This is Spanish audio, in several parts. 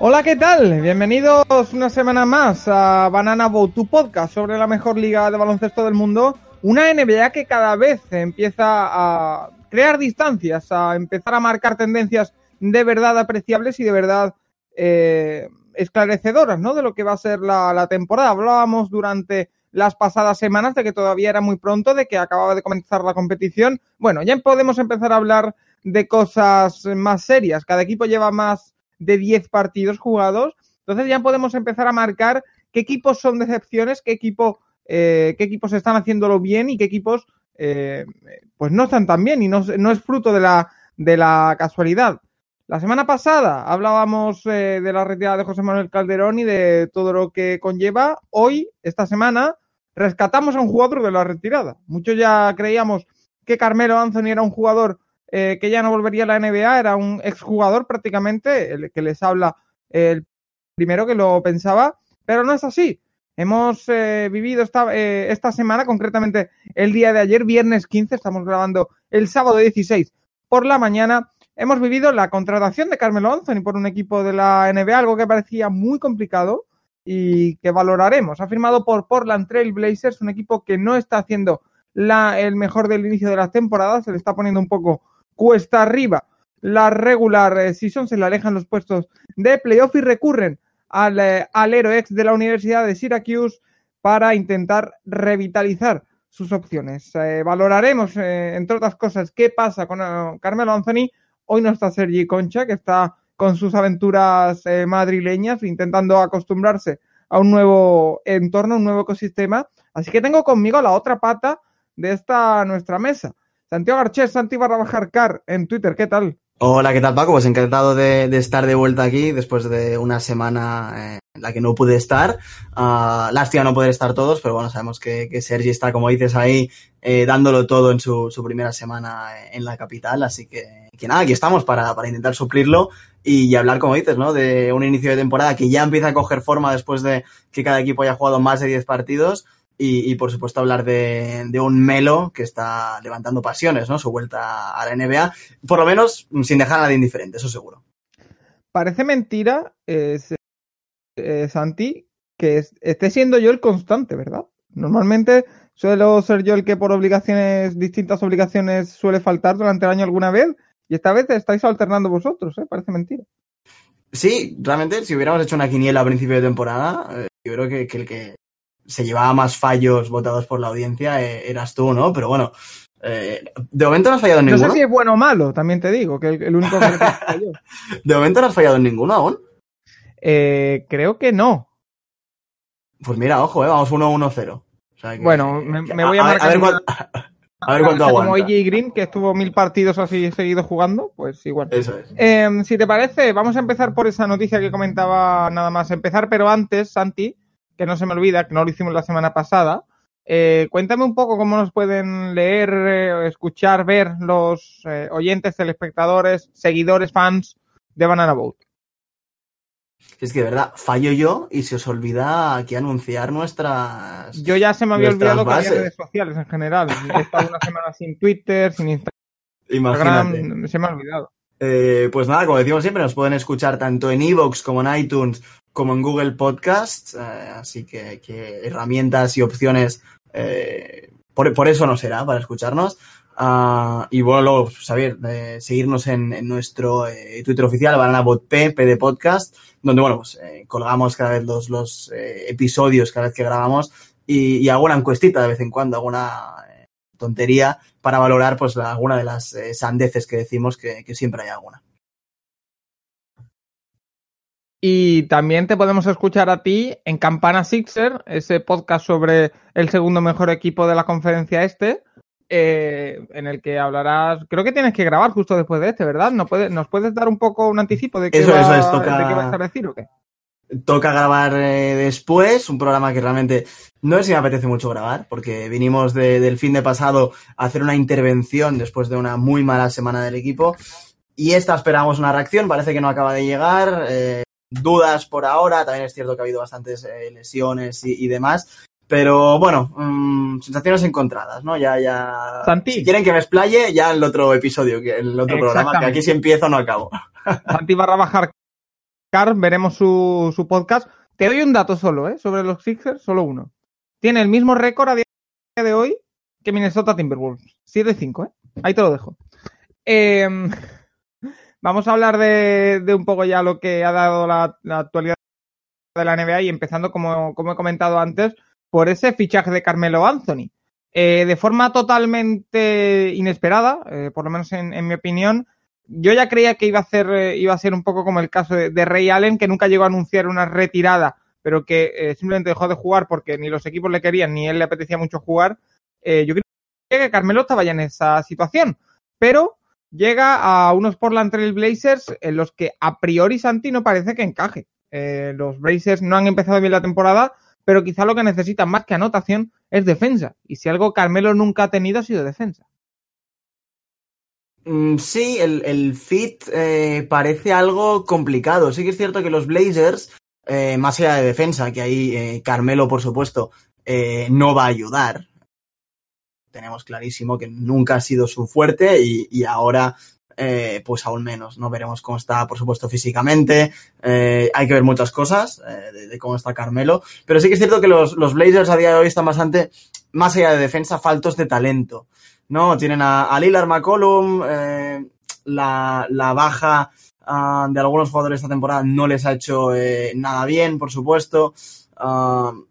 Hola, ¿qué tal? Bienvenidos una semana más a Banana Boat, tu podcast sobre la mejor liga de baloncesto del mundo. Una NBA que cada vez empieza a crear distancias, a empezar a marcar tendencias de verdad apreciables y de verdad eh, esclarecedoras, ¿no? De lo que va a ser la, la temporada. Hablábamos durante las pasadas semanas de que todavía era muy pronto, de que acababa de comenzar la competición. Bueno, ya podemos empezar a hablar de cosas más serias. Cada equipo lleva más de 10 partidos jugados. Entonces ya podemos empezar a marcar qué equipos son decepciones, qué, equipo, eh, qué equipos están haciéndolo bien y qué equipos eh, pues no están tan bien y no, no, es fruto de la, de la casualidad. La semana pasada hablábamos eh, de la retirada de José Manuel Calderón y de todo lo que conlleva. Hoy, esta semana, rescatamos a un jugador de la retirada. Muchos ya creíamos que Carmelo Anthony era un jugador eh, que ya no volvería a la NBA, era un exjugador prácticamente, el que les habla el primero que lo pensaba, pero no es así. Hemos eh, vivido esta, eh, esta semana, concretamente el día de ayer, viernes 15, estamos grabando el sábado 16 por la mañana, hemos vivido la contratación de Carmelo Anthony por un equipo de la NBA, algo que parecía muy complicado y que valoraremos. Ha firmado por Portland Trail Blazers, un equipo que no está haciendo la, el mejor del inicio de la temporada, se le está poniendo un poco cuesta arriba la regular eh, season, se le alejan los puestos de playoff y recurren al eh, alero ex de la Universidad de Syracuse para intentar revitalizar sus opciones. Eh, valoraremos, eh, entre otras cosas, qué pasa con Carmelo Anthony. Hoy no está Sergi Concha, que está con sus aventuras eh, madrileñas, intentando acostumbrarse a un nuevo entorno, un nuevo ecosistema. Así que tengo conmigo la otra pata de esta nuestra mesa. Santiago Archer, Santi barra bajar car en Twitter, ¿qué tal? Hola, ¿qué tal Paco? Pues encantado de, de estar de vuelta aquí después de una semana eh, en la que no pude estar. Uh, lástima no poder estar todos, pero bueno, sabemos que, que Sergi está, como dices, ahí eh, dándolo todo en su, su, primera semana en la capital, así que, que nada, aquí estamos para, para intentar suplirlo y, y, hablar, como dices, ¿no? De un inicio de temporada que ya empieza a coger forma después de que cada equipo haya jugado más de 10 partidos y, y, por supuesto hablar de, de, un Melo que está levantando pasiones, ¿no? Su vuelta a la NBA, por lo menos sin dejar a nadie indiferente, eso seguro. Parece mentira, eh, eh, Santi, que es, esté siendo yo el constante, ¿verdad? Normalmente suelo ser yo el que por obligaciones, distintas obligaciones suele faltar durante el año alguna vez, y esta vez estáis alternando vosotros, ¿eh? Parece mentira. Sí, realmente, si hubiéramos hecho una quiniela a principio de temporada, eh, yo creo que, que el que se llevaba más fallos votados por la audiencia eh, eras tú, ¿no? Pero bueno, eh, de momento no has fallado en ninguno. No sé si es bueno o malo, también te digo, que el, el único que falló. ¿De momento no has fallado en ninguno aún? Eh, creo que no. Pues mira, ojo, eh, vamos 1-1-0. O sea que, bueno, me, me, voy a, a marcar. A ver, cuál, a ver cuánto aguanta. Como AJ Green, que estuvo mil partidos así seguidos jugando, pues igual. Eso es. Eh, si te parece, vamos a empezar por esa noticia que comentaba nada más empezar, pero antes, Santi, que no se me olvida, que no lo hicimos la semana pasada. Eh, cuéntame un poco cómo nos pueden leer, eh, escuchar, ver los eh, oyentes, telespectadores, seguidores, fans de Banana Boat. Es que de verdad, fallo yo y se os olvida aquí anunciar nuestras. Yo ya se me había olvidado bases. que había redes sociales en general. He estado una semana sin Twitter, sin Instagram. Imagínate. Se me ha olvidado. Eh, pues nada, como decimos siempre, nos pueden escuchar tanto en Evox como en iTunes como en Google Podcasts, eh, así que, que, herramientas y opciones, eh, por, eso no será para escucharnos. Uh, y bueno, luego, saber, eh, seguirnos en, nuestro eh, Twitter oficial, BananaBotP, PD Podcast, donde, bueno, pues eh, colgamos cada vez los, los episodios cada vez que grabamos y, y, alguna encuestita de vez en cuando, alguna tontería para valorar pues alguna de las sandeces que decimos que siempre hay alguna. Y también te podemos escuchar a ti en Campana Sixer, ese podcast sobre el segundo mejor equipo de la conferencia este, eh, en el que hablarás. Creo que tienes que grabar justo después de este, ¿verdad? ¿No puede, ¿Nos puedes dar un poco un anticipo de qué, eso, va, eso es, toca... de qué vas a decir o qué? Toca grabar eh, después, un programa que realmente no sé si me apetece mucho grabar, porque vinimos de, del fin de pasado a hacer una intervención después de una muy mala semana del equipo. Y esta esperamos una reacción, parece que no acaba de llegar. Eh, dudas por ahora, también es cierto que ha habido bastantes eh, lesiones y, y, demás, pero bueno, mmm, sensaciones encontradas, ¿no? Ya, ya. Santi. Si quieren que me explaye, ya en el otro episodio, que en el otro programa, que aquí si empiezo no acabo. Santi barra bajar Car, veremos su, su podcast. Te doy un dato solo, ¿eh? Sobre los Sixers, solo uno. Tiene el mismo récord a día de hoy que Minnesota Timberwolves. 7-5, ¿eh? Ahí te lo dejo. Eh, vamos a hablar de, un poco ya lo que ha dado la, actualidad de la NBA y empezando, como, como he comentado antes, por ese fichaje de Carmelo Anthony. Eh, de forma totalmente inesperada, eh, por lo menos en, mi opinión, yo ya creía que iba a, hacer, eh, iba a ser un poco como el caso de, de, Ray Allen, que nunca llegó a anunciar una retirada, pero que simplemente dejó de jugar porque ni los equipos le querían ni él le apetecía mucho jugar. Yo creía que Carmelo estaba ya en esa situación, pero llega a unos Portland Trail Blazers en los que a priori Santi no parece que encaje. Eh, los Blazers no han empezado bien la temporada, pero quizá lo que necesitan más que anotación es defensa. Y si algo Carmelo nunca ha tenido ha sido defensa. Mm, sí, el, fit eh, parece algo complicado. Sí que es cierto que los Blazers, eh, más allá de defensa, que ahí Carmelo, por supuesto, no va a ayudar. Tenemos clarísimo que nunca ha sido su fuerte y, y ahora eh, pues aún menos. No veremos cómo está, por supuesto, físicamente. Eh, hay que ver muchas cosas eh, de, cómo está Carmelo. Pero sí que es cierto que los, los, Blazers a día de hoy están bastante, más allá de defensa, faltos de talento. ¿no? Tienen a, a Lillard McCollum, eh, la, la, baja uh, de algunos jugadores esta temporada no les ha hecho eh, nada bien, por supuesto. Uh,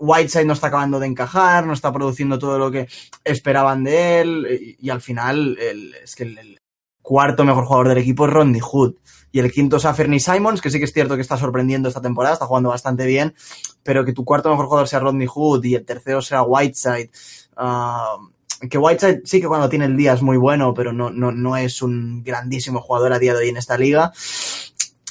Whiteside no está acabando de encajar, no está produciendo todo lo que esperaban de él y, al final el, es que el, cuarto mejor jugador del equipo es Rodney Hood y el quinto es Fernie Simons, que sí que es cierto que está sorprendiendo esta temporada, está jugando bastante bien, pero que tu cuarto mejor jugador sea Rodney Hood y el tercero sea Whiteside. Uh, que Whiteside sí que cuando tiene el día es muy bueno, pero no, no, no es un grandísimo jugador a día de hoy en esta liga.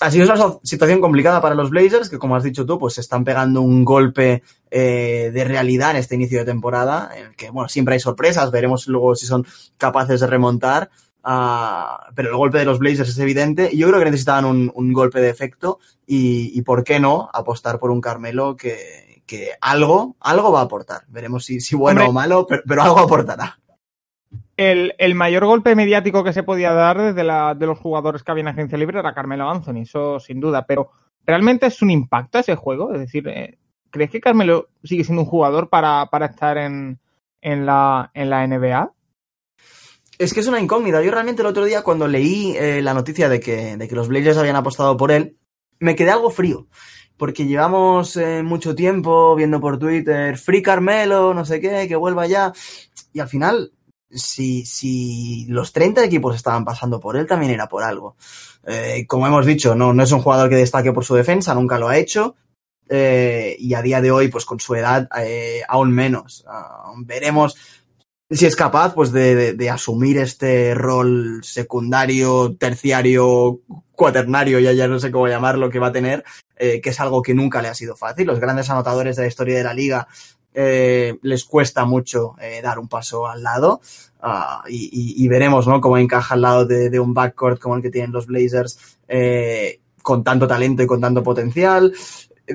Ha sido una situación complicada para los Blazers, que como has dicho tú, pues se están pegando un golpe eh, de realidad en este inicio de temporada, en el que, bueno, siempre hay sorpresas, veremos luego si son capaces de remontar, uh, pero el golpe de los Blazers es evidente, y yo creo que necesitaban un, un golpe de efecto, y, y, ¿por qué no apostar por un Carmelo que, que algo, algo va a aportar? Veremos si, si bueno Hombre. o malo, pero, pero algo aportará el, el, mayor golpe mediático que se podía dar desde la, de los jugadores que había en agencia libre era Carmelo Anthony, eso sin duda, pero ¿realmente es un impacto ese juego? Es decir, eh, ¿crees que Carmelo sigue siendo un jugador para, para estar en, en, la, en la NBA? Es que es una incógnita. Yo realmente el otro día cuando leí eh, la noticia de que, de que los Blazers habían apostado por él, me quedé algo frío. Porque llevamos eh, mucho tiempo viendo por Twitter, Free Carmelo, no sé qué, que vuelva ya. Y al final si, si los 30 equipos estaban pasando por él, también era por algo. Eh, como hemos dicho, no, no es un jugador que destaque por su defensa, nunca lo ha hecho. Eh, y a día de hoy, pues con su edad, eh, aún menos. Veremos si es capaz pues de, asumir este rol secundario, terciario, cuaternario, ya, ya no sé cómo llamarlo, que va a tener, que es algo que nunca le ha sido fácil. Los grandes anotadores de la historia de la liga eh, les cuesta mucho eh, dar un paso al lado uh, y, y, y, veremos ¿no? cómo encaja al lado de, de, un backcourt como el que tienen los Blazers eh, con tanto talento y con tanto potencial.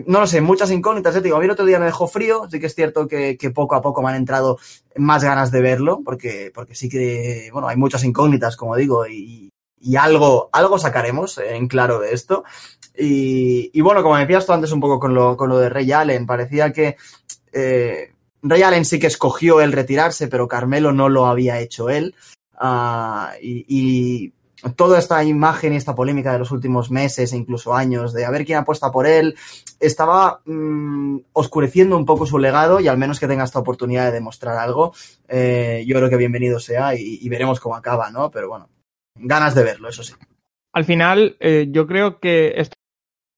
No lo sé, muchas incógnitas. Digo, a mí el otro día me dejó frío. Sí que es cierto que, que, poco a poco me han entrado más ganas de verlo, porque, porque sí que, bueno, hay muchas incógnitas, como digo, y, y algo, algo sacaremos en claro de esto. Y, y, bueno, como decías tú antes un poco con lo, con lo de Ray Allen, parecía que eh, Ray Allen sí que escogió el retirarse, pero Carmelo no lo había hecho él. Uh, y, toda esta imagen y esta polémica de los últimos meses e incluso años de a ver quién apuesta por él, estaba mmm, oscureciendo un poco su legado y al menos que tenga esta oportunidad de demostrar algo, eh, yo creo que bienvenido sea y, y, veremos cómo acaba, ¿no? Pero bueno, ganas de verlo, eso sí. Al final, eh, yo creo que esto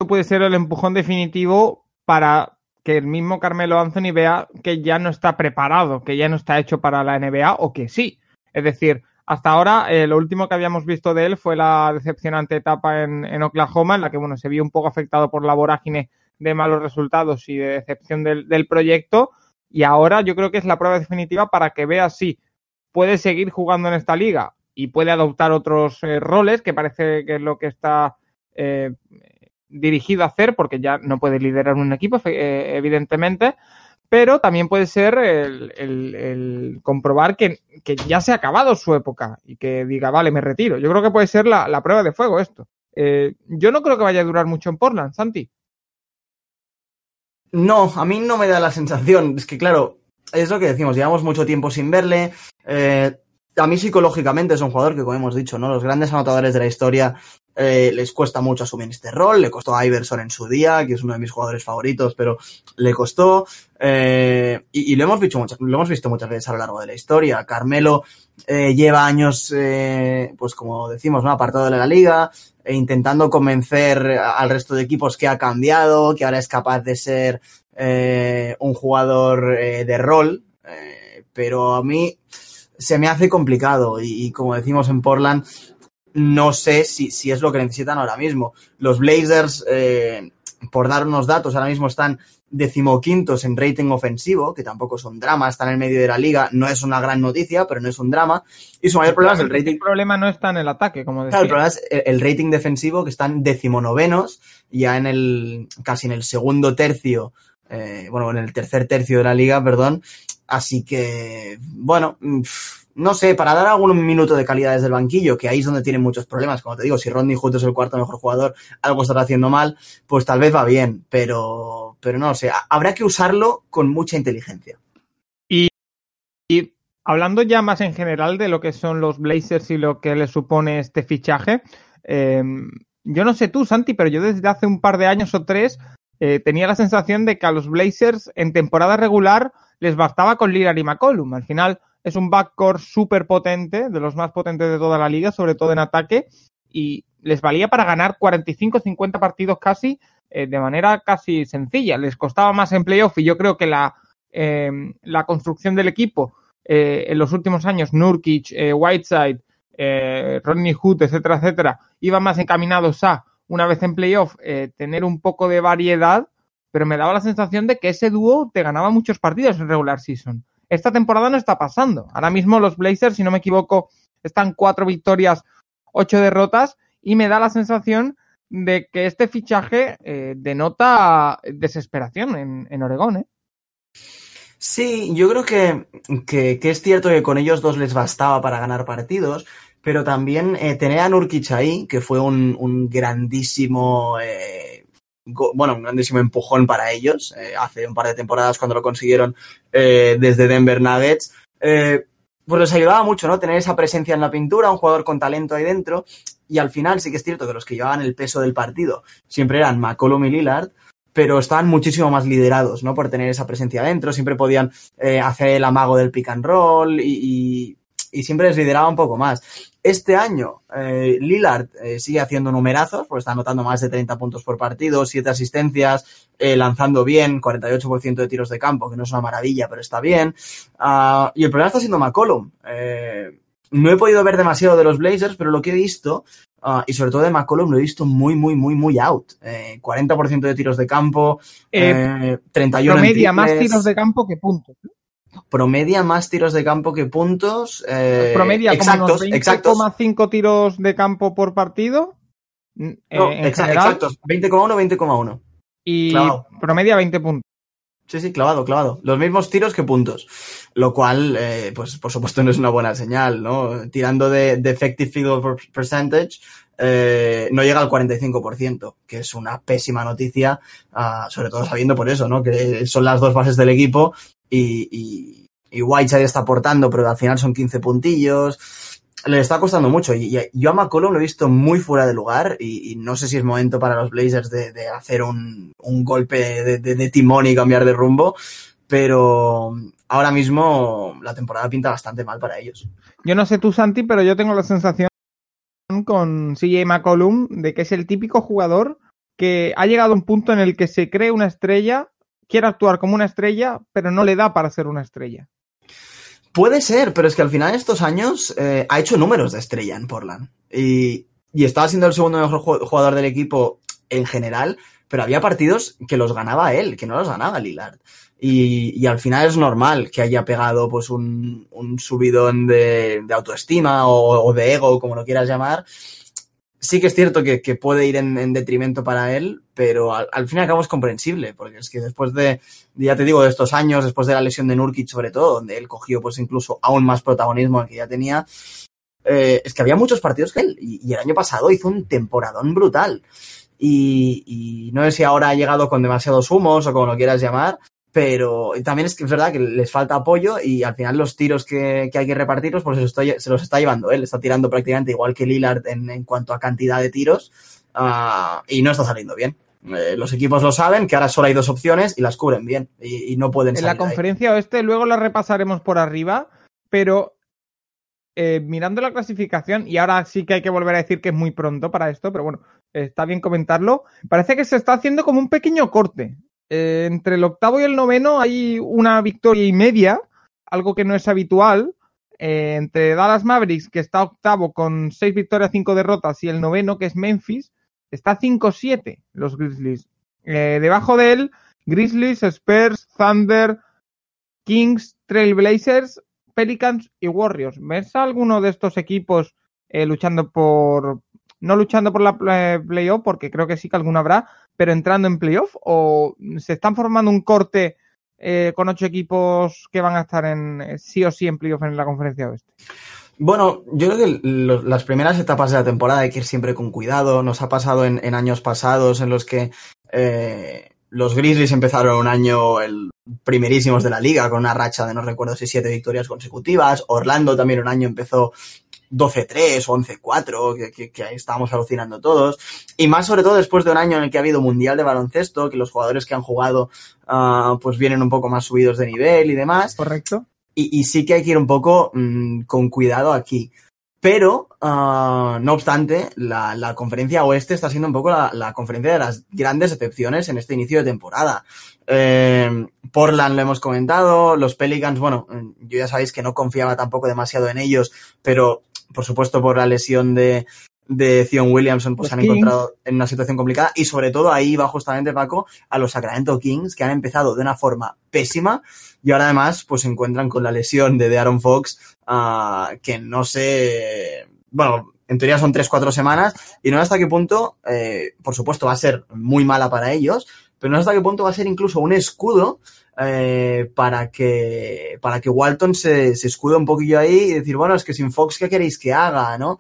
puede ser el empujón definitivo para que el mismo Carmelo Anthony vea que ya no está preparado, que ya no está hecho para la NBA o que sí. Es decir, hasta ahora eh, lo último que habíamos visto de él fue la decepcionante etapa en, Oklahoma, en la que bueno, se vio un poco afectado por la vorágine de malos resultados y de decepción del, del proyecto. Y ahora yo creo que es la prueba definitiva para que vea si puede seguir jugando en esta liga y puede adoptar otros eh, roles, que parece que es lo que está eh, dirigido a hacer, porque ya no puede liderar un equipo, eh, evidentemente, pero también puede ser el, comprobar que, ya se ha acabado su época y que diga, vale, me retiro. Yo creo que puede ser la, prueba de fuego esto. Eh, yo no creo que vaya a durar mucho en Portland, Santi. No, a mí no me da la sensación. Es que, claro, es lo que decimos, llevamos mucho tiempo sin verle. Eh, a mí psicológicamente es un jugador que, como hemos dicho, ¿no? Los grandes anotadores de la historia eh, les cuesta mucho asumir este rol. Le costó a Iverson en su día, que es uno de mis jugadores favoritos, pero le costó. Eh, y, lo, hemos visto muchas, lo hemos visto muchas veces a lo largo de la historia. Carmelo eh, lleva años, pues como decimos, ¿no? apartado de la liga, e intentando convencer al resto de equipos que ha cambiado, que ahora es capaz de ser un jugador de rol. pero a mí se me hace complicado y, como decimos en Portland, no sé si, si, es lo que necesitan ahora mismo. Los Blazers, eh, por dar unos datos, ahora mismo están decimoquintos en rating ofensivo, que tampoco es un drama, están en el medio de la liga, no es una gran noticia, pero no es un drama. Y su mayor problema es el rating. El problema no está en el ataque, como decía. Claro, el problema es el rating defensivo, que están decimonovenos, ya en el, casi en el segundo tercio, eh, bueno, en el tercer tercio de la liga, perdón, Así que, bueno, mm, no sé, para dar algún minuto de calidad desde el banquillo, que ahí es donde tienen muchos problemas, como te digo, si Rodney Hood es el cuarto mejor jugador, algo estará haciendo mal, pues tal vez va bien, pero, pero no sé, habrá que usarlo con mucha inteligencia. Y, y hablando ya más en general de lo que son los Blazers y lo que les supone este fichaje, eh, yo no sé tú, Santi, pero yo desde hace un par de años o tres eh, tenía la sensación de que a los Blazers en temporada regular les bastaba con Lillard y McCollum. Al final es un backcourt súper potente, de los más potentes de toda la liga, sobre todo en ataque, y les valía para ganar 45-50 partidos casi eh, de manera casi sencilla. Les costaba más en playoff y yo creo que la, eh, la construcción del equipo eh, en los últimos años, Nurkic, Whiteside, Rodney Hood, etcétera, etcétera, iban más encaminados a, una vez en playoff, tener un poco de variedad pero me daba la sensación de que ese dúo te ganaba muchos partidos en regular season. Esta temporada no está pasando. Ahora mismo los Blazers, si no me equivoco, están cuatro victorias, ocho derrotas, y me da la sensación de que este fichaje eh, denota desesperación en, en Oregón. ¿eh? Sí, yo creo que, que, es cierto que con ellos dos les bastaba para ganar partidos, pero también eh, tener a Nurkic ahí, que fue un, grandísimo eh, bueno, un grandísimo empujón para ellos eh, hace un par de temporadas cuando lo consiguieron eh, desde Denver Nuggets. Eh, pues les ayudaba mucho, ¿no? Tener esa presencia en la pintura, un jugador con talento ahí dentro. Y al final sí que es cierto que los que llevaban el peso del partido siempre eran McCollum y Lillard, pero estaban muchísimo más liderados, ¿no? Por tener esa presencia dentro, siempre podían hacer el amago del pick and roll y, y siempre les lideraba un poco más. Este año, eh, Lillard eh, sigue haciendo numerazos, porque está anotando más de 30 puntos por partido, 7 asistencias, eh, lanzando bien, 48% de tiros de campo, que no es una maravilla, pero está bien. Uh, y el problema está siendo McCollum. No he podido ver demasiado de los Blazers, pero lo que he visto, uh, y sobre todo de McCollum, lo he visto muy, muy, muy, muy out. 40% de tiros de campo, 31 Promedia más tiros de campo que puntos promedia más tiros de campo que puntos. Eh, promedia exactos, como 20,5 tiros de campo por partido. Eh, no, exactos, 20,1, 20,1. Y promedia 20 puntos. Sí, sí, clavado, clavado. Los mismos tiros que puntos. Lo cual, eh, pues por supuesto no es una buena señal, ¿no? Tirando de, effective field percentage, eh, no llega al 45%, que es una pésima noticia, uh, sobre todo sabiendo por eso, ¿no? Que son las dos bases del equipo y, y, y Whiteside está aportando, pero al final son 15 puntillos. Le está costando mucho. Y, yo a McCollum lo he visto muy fuera de lugar y, no sé si es momento para los Blazers de, hacer un, golpe de, de, timón y cambiar de rumbo, pero ahora mismo la temporada pinta bastante mal para ellos. Yo no sé tú, Santi, pero yo tengo la sensación con CJ McCollum de que es el típico jugador que ha llegado a un punto en el que se cree una estrella quiere actuar como una estrella, pero no le da para ser una estrella. Puede ser, pero es que al final de estos años eh, ha hecho números de estrella en Portland. Y, estaba siendo el segundo mejor jugador del equipo en general, pero había partidos que los ganaba él, que no los ganaba Lillard. Y, al final es normal que haya pegado pues un, un subidón de, de autoestima o, o, de ego, como lo quieras llamar, sí que es cierto que, puede ir en, detrimento para él, pero al, fin y al cabo es comprensible, porque es que después de, ya te digo, de estos años, después de la lesión de Nurkic sobre todo, donde él cogió pues incluso aún más protagonismo que ya tenía, eh, es que había muchos partidos que él, y, el año pasado hizo un temporadón brutal. Y, y, no sé si ahora ha llegado con demasiados humos o como lo quieras llamar, pero también es que es verdad que les falta apoyo y al final los tiros que, hay que repartirlos pues se los está llevando él, está tirando prácticamente igual que Lillard en, cuanto a cantidad de tiros ah, y no está saliendo bien. Eh, los equipos lo saben, que ahora solo hay dos opciones y las cubren bien y, no pueden salir. En la conferencia oeste luego la repasaremos por arriba, pero eh, mirando la clasificación, y ahora sí que hay que volver a decir que es muy pronto para esto, pero bueno, está bien comentarlo, parece que se está haciendo como un pequeño corte. Eh, entre el octavo y el noveno hay una victoria y media, algo que no es habitual. Eh, entre Dallas Mavericks, que está octavo con seis victorias, cinco derrotas, y el noveno, que es Memphis, está 5-7 los Grizzlies. Eh, debajo de él, Grizzlies, Spurs, Thunder, Kings, Trailblazers, Pelicans y Warriors. ¿Ves alguno de estos equipos luchando por, no luchando por la playoff, porque creo que sí que alguno habrá, pero entrando en playoff? ¿O se están formando un corte eh, con ocho equipos que van a estar en eh, sí o sí en playoff en la conferencia oeste? Bueno, yo creo que las primeras etapas de la temporada hay que ir siempre con cuidado. Nos ha pasado en, años pasados en los que eh, los Grizzlies empezaron un año el primerísimos de la liga con una racha de no recuerdo si siete victorias consecutivas. Orlando también un año empezó 12-3 o 11-4, que, que, ahí estábamos alucinando todos. Y más sobre todo después de un año en el que ha habido Mundial de Baloncesto, que los jugadores que han jugado uh, pues vienen un poco más subidos de nivel y demás. Correcto. Y, y sí que hay que ir un poco mmm, con cuidado aquí. Pero, uh, no obstante, la, la, conferencia oeste está siendo un poco la, la, conferencia de las grandes excepciones en este inicio de temporada. Eh, Portland lo hemos comentado, los Pelicans, bueno, yo ya sabéis que no confiaba tampoco demasiado en ellos, pero por supuesto por la lesión de, de Zion Williamson, pues se han encontrado en una situación complicada. Y sobre todo ahí va justamente, Paco, a los Sacramento Kings, que han empezado de una forma pésima. Y ahora además pues se encuentran con la lesión de Aaron Fox, uh, que no sé, bueno, en teoría son 3-4 semanas. Y no sé hasta qué punto, eh, por supuesto, va a ser muy mala para ellos, pero no sé hasta qué punto va a ser incluso un escudo eh, para que para que Walton se, se escude un poquillo ahí y decir, bueno, es que sin Fox, ¿qué queréis que haga? ¿no?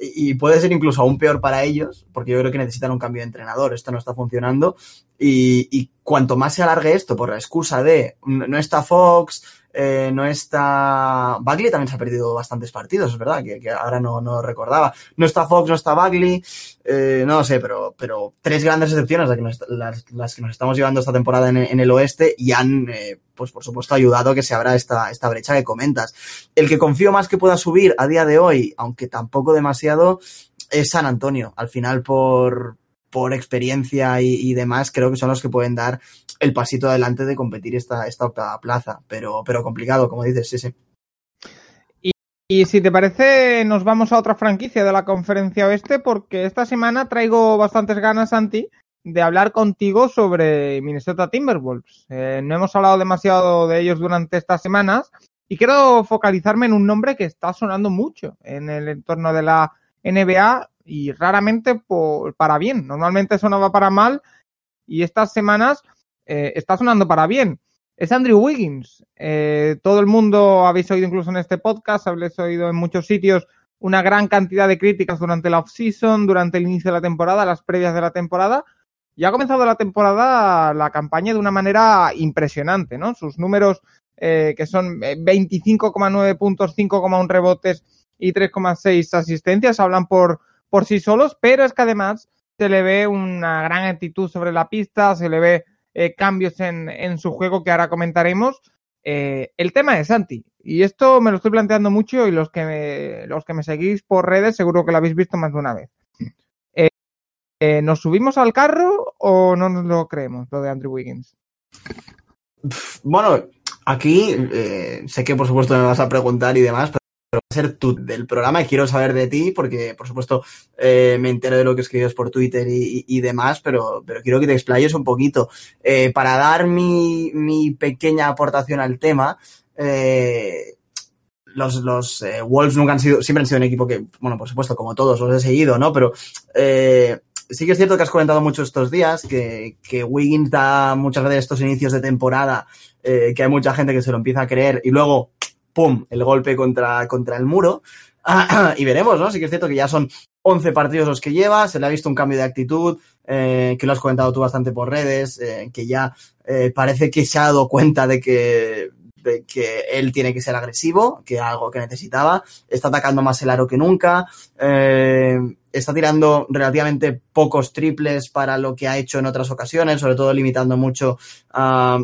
Y, puede ser incluso aún peor para ellos, porque yo creo que necesitan un cambio de entrenador, esto no está funcionando. Y, y cuanto más se alargue esto por la excusa de no está Fox, eh, no está. Bagley también se ha perdido bastantes partidos, es verdad, que, ahora no, no, recordaba. No está Fox, no está Bagley, eh, no lo sé, pero, pero tres grandes excepciones las que, nos, estamos llevando esta temporada en, el oeste y han, eh, pues por supuesto, ayudado a que se abra esta, esta brecha que comentas. El que confío más que pueda subir a día de hoy, aunque tampoco demasiado, es San Antonio. Al final, por, por experiencia y, demás, creo que son los que pueden dar el pasito adelante de competir esta, esta octava plaza. Pero, pero complicado, como dices, sí, sí. Y, si te parece, nos vamos a otra franquicia de la conferencia oeste, porque esta semana traigo bastantes ganas, Santi, de hablar contigo sobre Minnesota Timberwolves. Eh, no hemos hablado demasiado de ellos durante estas semanas y quiero focalizarme en un nombre que está sonando mucho en el entorno de la NBA y raramente por, para bien. Normalmente sonaba para mal y estas semanas eh, está sonando para bien. Es Andrew Wiggins. Eh, todo el mundo habéis oído incluso en este podcast, habéis oído en muchos sitios una gran cantidad de críticas durante la off-season, durante el inicio de la temporada, las previas de la temporada. Y ha comenzado la temporada, la campaña de una manera impresionante, ¿no? Sus números, eh, que son 25,9 puntos, 5,1 rebotes y 3,6 asistencias, hablan por, por sí solos, pero es que además se le ve una gran actitud sobre la pista, se le ve eh, cambios en, en, su juego que ahora comentaremos. Eh, el tema es Santi, y esto me lo estoy planteando mucho y los que me, los que me seguís por redes seguro que lo habéis visto más de una vez. Eh, ¿Nos subimos al carro o no nos lo creemos, lo de Andrew Wiggins? Bueno, aquí sé que por supuesto me vas a preguntar y demás, va a ser tú del programa y quiero saber de ti porque, por supuesto, eh, me entero de lo que escribes por Twitter y, demás, pero, pero quiero que te explayes un poquito. Eh, para dar mi, mi pequeña aportación al tema, eh, los, los Wolves nunca han sido, siempre han sido un equipo que, bueno, por supuesto, como todos los he seguido, ¿no? Pero sí que es cierto que has comentado mucho estos días que, que Wiggins da muchas veces estos inicios de temporada, que hay mucha gente que se lo empieza a creer y luego, ¡pum!, el golpe contra, contra el muro. y veremos, ¿no? Sí que es cierto que ya son 11 partidos los que lleva, se le ha visto un cambio de actitud, eh, que lo has comentado tú bastante por redes, eh, que ya eh, parece que se ha dado cuenta de que, que él tiene que ser agresivo, que era algo que necesitaba, está atacando más el aro que nunca, está tirando relativamente pocos triples para lo que ha hecho en otras ocasiones, sobre todo limitando mucho a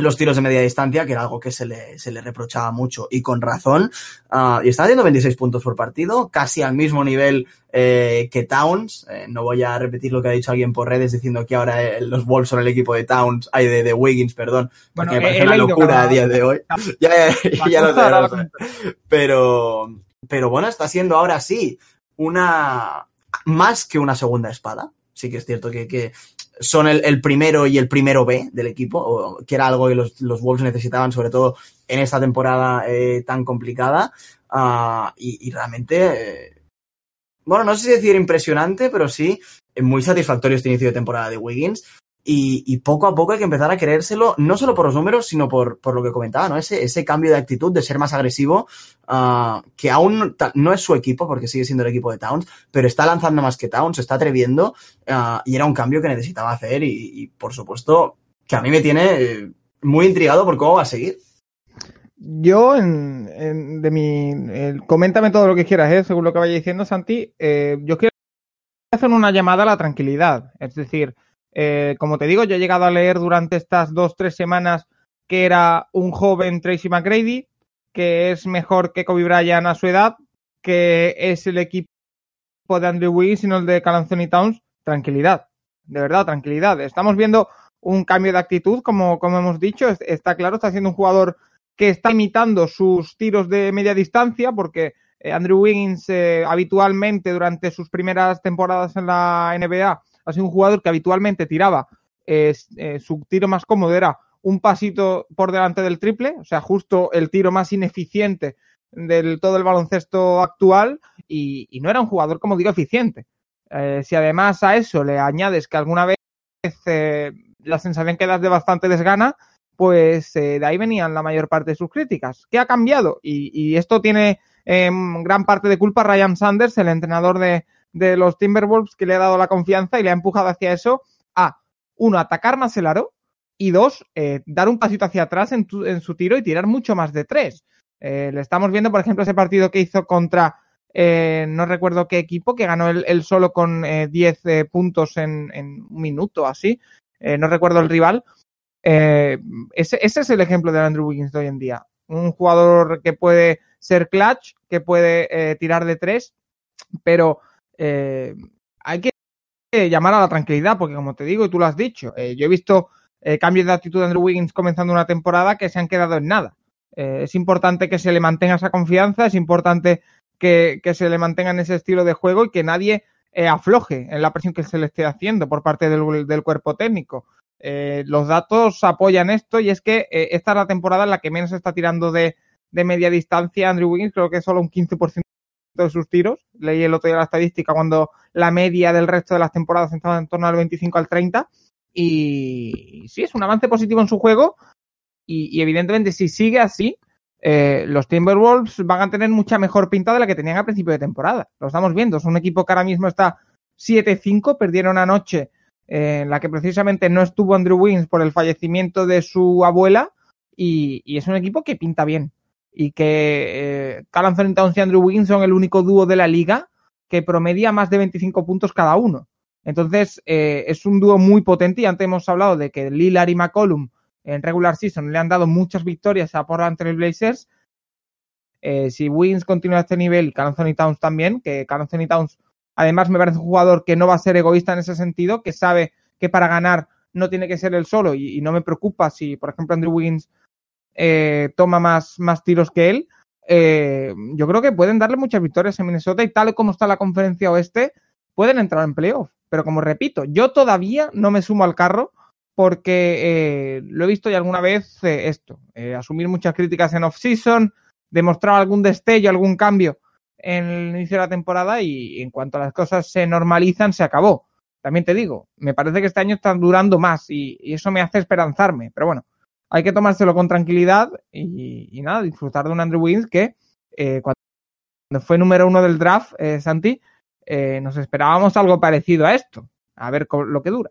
los tiros de media distancia, que era algo que se le, se le reprochaba mucho y con razón. Uh, y está haciendo 26 puntos por partido, casi al mismo nivel eh, que Towns. Eh, no voy a repetir lo que ha dicho alguien por redes diciendo que ahora eh, los Wolves son el equipo de Towns, hay de, de, Wiggins, perdón, porque bueno, me parece una locura a día de hoy. ya, ya, ya lo sé. Pero, pero bueno, está siendo ahora sí una más que una segunda espada. Sí que es cierto que, que son el, primero y el primero B del equipo, que era algo que los, Wolves necesitaban, sobre todo en esta temporada eh, tan complicada. Uh, y, realmente, eh, bueno, no sé si decir impresionante, pero sí muy satisfactorio este inicio de temporada de Wiggins. Y, poco a poco hay que empezar a creérselo, no solo por los números, sino por, por lo que comentaba, ¿no? Ese, ese cambio de actitud, de ser más agresivo, uh, que aún no es su equipo, porque sigue siendo el equipo de Towns, pero está lanzando más que Towns, está atreviendo, uh, y era un cambio que necesitaba hacer, y, por supuesto, que a mí me tiene muy intrigado por cómo va a seguir. Yo, en, en de mi. El, coméntame todo lo que quieras, ¿eh? según lo que vaya diciendo, Santi. Eh, yo quiero hacer una llamada a la tranquilidad. Es decir, eh, como te digo, yo he llegado a leer durante estas dos, tres semanas que era un joven Tracy McGrady, que es mejor que Kobe Bryant a su edad, que es el equipo de Andrew Wiggins, sino el de Cal Anthony Towns. Tranquilidad, de verdad, tranquilidad. Estamos viendo un cambio de actitud, como, como hemos dicho. Está claro, está siendo un jugador que está imitando sus tiros de media distancia, porque eh, Andrew Wiggins eh, habitualmente durante sus primeras temporadas en la NBA ha sido un jugador que habitualmente tiraba eh, eh, su tiro más cómodo era un pasito por delante del triple, o sea, justo el tiro más ineficiente del todo el baloncesto actual y, no era un jugador, como digo, eficiente. Eh, si además a eso le añades que alguna vez la sensación que das de bastante desgana, pues de ahí venían la mayor parte de sus críticas. ¿Qué ha cambiado? Y, y esto tiene eh, gran parte de culpa Ryan Sanders, el entrenador de, de los Timberwolves que le ha dado la confianza y le ha empujado hacia eso a, uno, atacar más el aro y dos, eh, dar un pasito hacia atrás en, su tiro y tirar mucho más de tres. Eh, le estamos viendo, por ejemplo, ese partido que hizo contra, eh, no recuerdo qué equipo, que ganó él, solo con 10 eh, puntos en, un minuto así. No recuerdo el rival. Ese, ese es el ejemplo de Andrew Wiggins de hoy en día. Un jugador que puede ser clutch, que puede tirar de tres, pero eh, hay que llamar a la tranquilidad, porque como te digo, y tú lo has dicho, eh, yo he visto eh, cambios de actitud de Andrew Wiggins comenzando una temporada que se han quedado en nada. Es importante que se le mantenga esa confianza, es importante que, se le mantenga en ese estilo de juego y que nadie afloje en la presión que se le esté haciendo por parte del, cuerpo técnico. Los datos apoyan esto y es que esta es la temporada en la que menos está tirando de, de media distancia Andrew Wiggins, creo que solo un 15% de sus tiros. Leí el otro día la estadística cuando la media del resto de las temporadas estaba en torno al 25 al 30. Y sí, es un avance positivo en su juego. Y, evidentemente, si sigue así, eh, los Timberwolves van a tener mucha mejor pinta de la que tenían al principio de temporada. Lo estamos viendo. Es un equipo que ahora mismo está 7-5. Perdieron anoche eh, en la que precisamente no estuvo Andrew Wiggins por el fallecimiento de su abuela. Y es un equipo que pinta bien y que eh, Anthony Towns y Andrew Wiggins son el único dúo de la liga que promedia más de 25 puntos cada uno. Entonces, eh, es un dúo muy potente y antes hemos hablado de que Lillard y McCollum en regular season le han dado muchas victorias a por entre Blazers. Eh, si Wiggins continúa a este nivel y Towns también, que Cal Anthony Towns además me parece un jugador que no va a ser egoísta en ese sentido, que sabe que para ganar no tiene que ser el solo y, y no me preocupa si, por ejemplo, Andrew Wiggins eh, toma más, más tiros que él, eh, yo creo que pueden darle muchas victorias en Minnesota y tal como está la conferencia oeste, pueden entrar en playoff. Pero como repito, yo todavía no me sumo al carro porque eh, lo he visto ya alguna vez eh, esto, eh, asumir muchas críticas en off-season, demostrado algún destello, algún cambio en el inicio de la temporada y en cuanto las cosas se normalizan, se acabó. También te digo, me parece que este año está durando más y, eso me hace esperanzarme. Pero bueno, hay que tomárselo con tranquilidad y, nada, disfrutar de un Andrew Wiggins que eh, cuando fue número uno del draft, eh, Santi, eh, nos esperábamos algo parecido a esto. A ver lo que dura.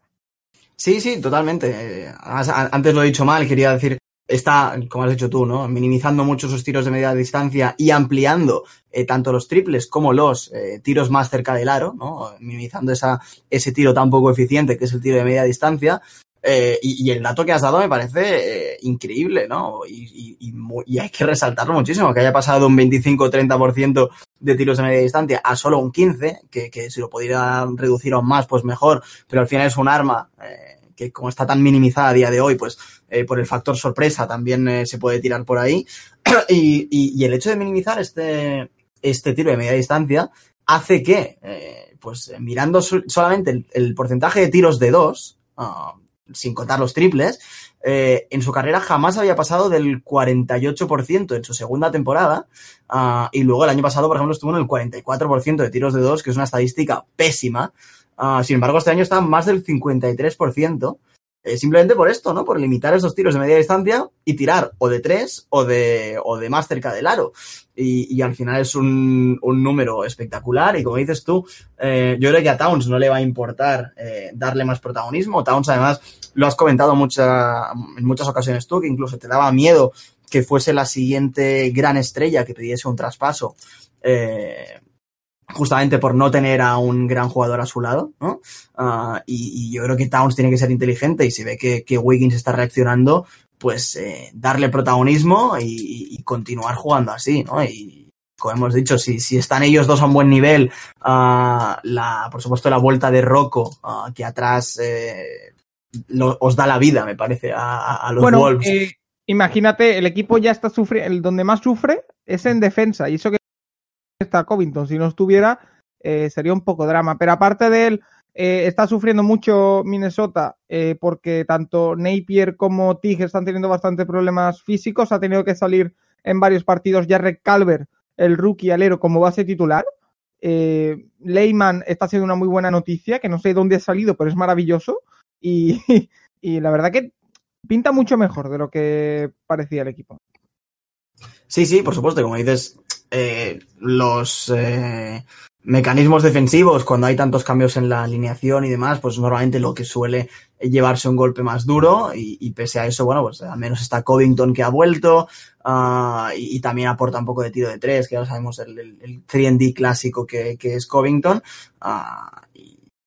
Sí, sí, totalmente. Eh, antes lo he dicho mal, quería decir, está, como has dicho tú, ¿no? Minimizando mucho sus tiros de media distancia y ampliando eh, tanto los triples como los eh, tiros más cerca del aro, ¿no? Minimizando esa, ese tiro tan poco eficiente que es el tiro de media distancia. Y, el dato que has dado me parece increíble, ¿no? Y, hay que resaltarlo muchísimo, que haya pasado de un 25-30% de tiros de media distancia a solo un 15, que, que si lo pudiera reducir aún más, pues mejor, pero al final es un arma que como está tan minimizada a día de hoy, pues eh, por el factor sorpresa también eh, se puede tirar por ahí. y, el hecho de minimizar este, este tiro de media distancia hace que, eh, pues mirando solamente el, porcentaje de tiros de dos, ah, sin contar los triples, en su carrera jamás había pasado del 48% en su segunda temporada ah, y luego el año pasado, por ejemplo, estuvo en el 44% de tiros de dos, que es una estadística pésima Ah, sin embargo, este año está más del 53%. Eh, simplemente por esto, ¿no? Por limitar esos tiros de media distancia y tirar o de tres o de, o de más cerca del aro. Y, al final es un, número espectacular. Y como dices tú, eh, yo creo que a Towns no le va a importar eh, darle más protagonismo. Towns, además, lo has comentado mucha, en muchas ocasiones tú, que incluso te daba miedo que fuese la siguiente gran estrella que pidiese un traspaso. Eh, justamente por no tener a un gran jugador a su lado, ¿no? Ah, y, yo creo que Towns tiene que ser inteligente y si ve que, Wiggins está reaccionando, pues eh, darle protagonismo y, continuar jugando así, ¿no? Y como hemos dicho, si, si están ellos dos a un buen nivel, ah, la, por supuesto la vuelta de Rocco, uh, que atrás eh, os da la vida, me parece, a, los Wolves. Eh, imagínate, el equipo ya está sufriendo, el donde más sufre es en defensa, y eso que está Covington. Si no estuviera, eh, sería un poco drama. Pero aparte de él, eh, está sufriendo mucho Minnesota eh, porque tanto Napier como Tig están teniendo bastante problemas físicos. Ha tenido que salir en varios partidos Jarrett Calver, el rookie alero, como base titular. Leyman está siendo una muy buena noticia, que no sé dónde ha salido, pero es maravilloso. Y, y la verdad que pinta mucho mejor de lo que parecía el equipo. Sí, sí, por supuesto, como dices, eh, los eh, mecanismos defensivos, cuando hay tantos cambios en la alineación y demás, pues normalmente lo que suele llevarse un golpe más duro y, pese a eso, bueno, pues al menos está Covington que ha vuelto uh, y, también aporta un poco de tiro de tres, que ya sabemos el, el, 3D clásico que, que es Covington. Uh,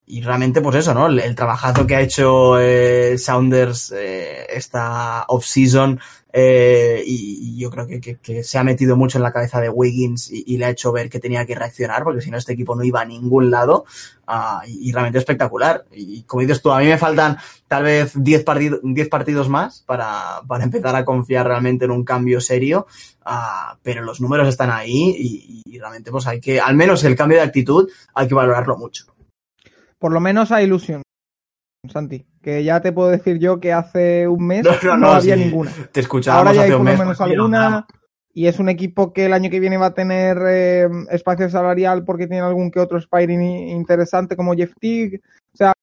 y, realmente, pues eso, ¿no? El, trabajazo que ha hecho eh, Saunders eh, esta off-season eh, y, yo creo que, se ha metido mucho en la cabeza de Wiggins y, le ha hecho ver que tenía que reaccionar, porque si no este equipo no iba a ningún lado. Ah, y, realmente espectacular. Y como dices tú, a mí me faltan tal vez 10 partidos, partidos más para, para, empezar a confiar realmente en un cambio serio. Ah, pero los números están ahí y, realmente pues hay que, al menos el cambio de actitud, hay que valorarlo mucho. Por lo menos hay ilusión. Santi, que ya te puedo decir yo que hace un mes no, había ninguna. Te escuchábamos Ahora ya hay por lo menos alguna. Y es un equipo que el año que viene va a tener eh, espacio salarial porque tiene algún que otro Spiring interesante como Jeff Teague. O sea,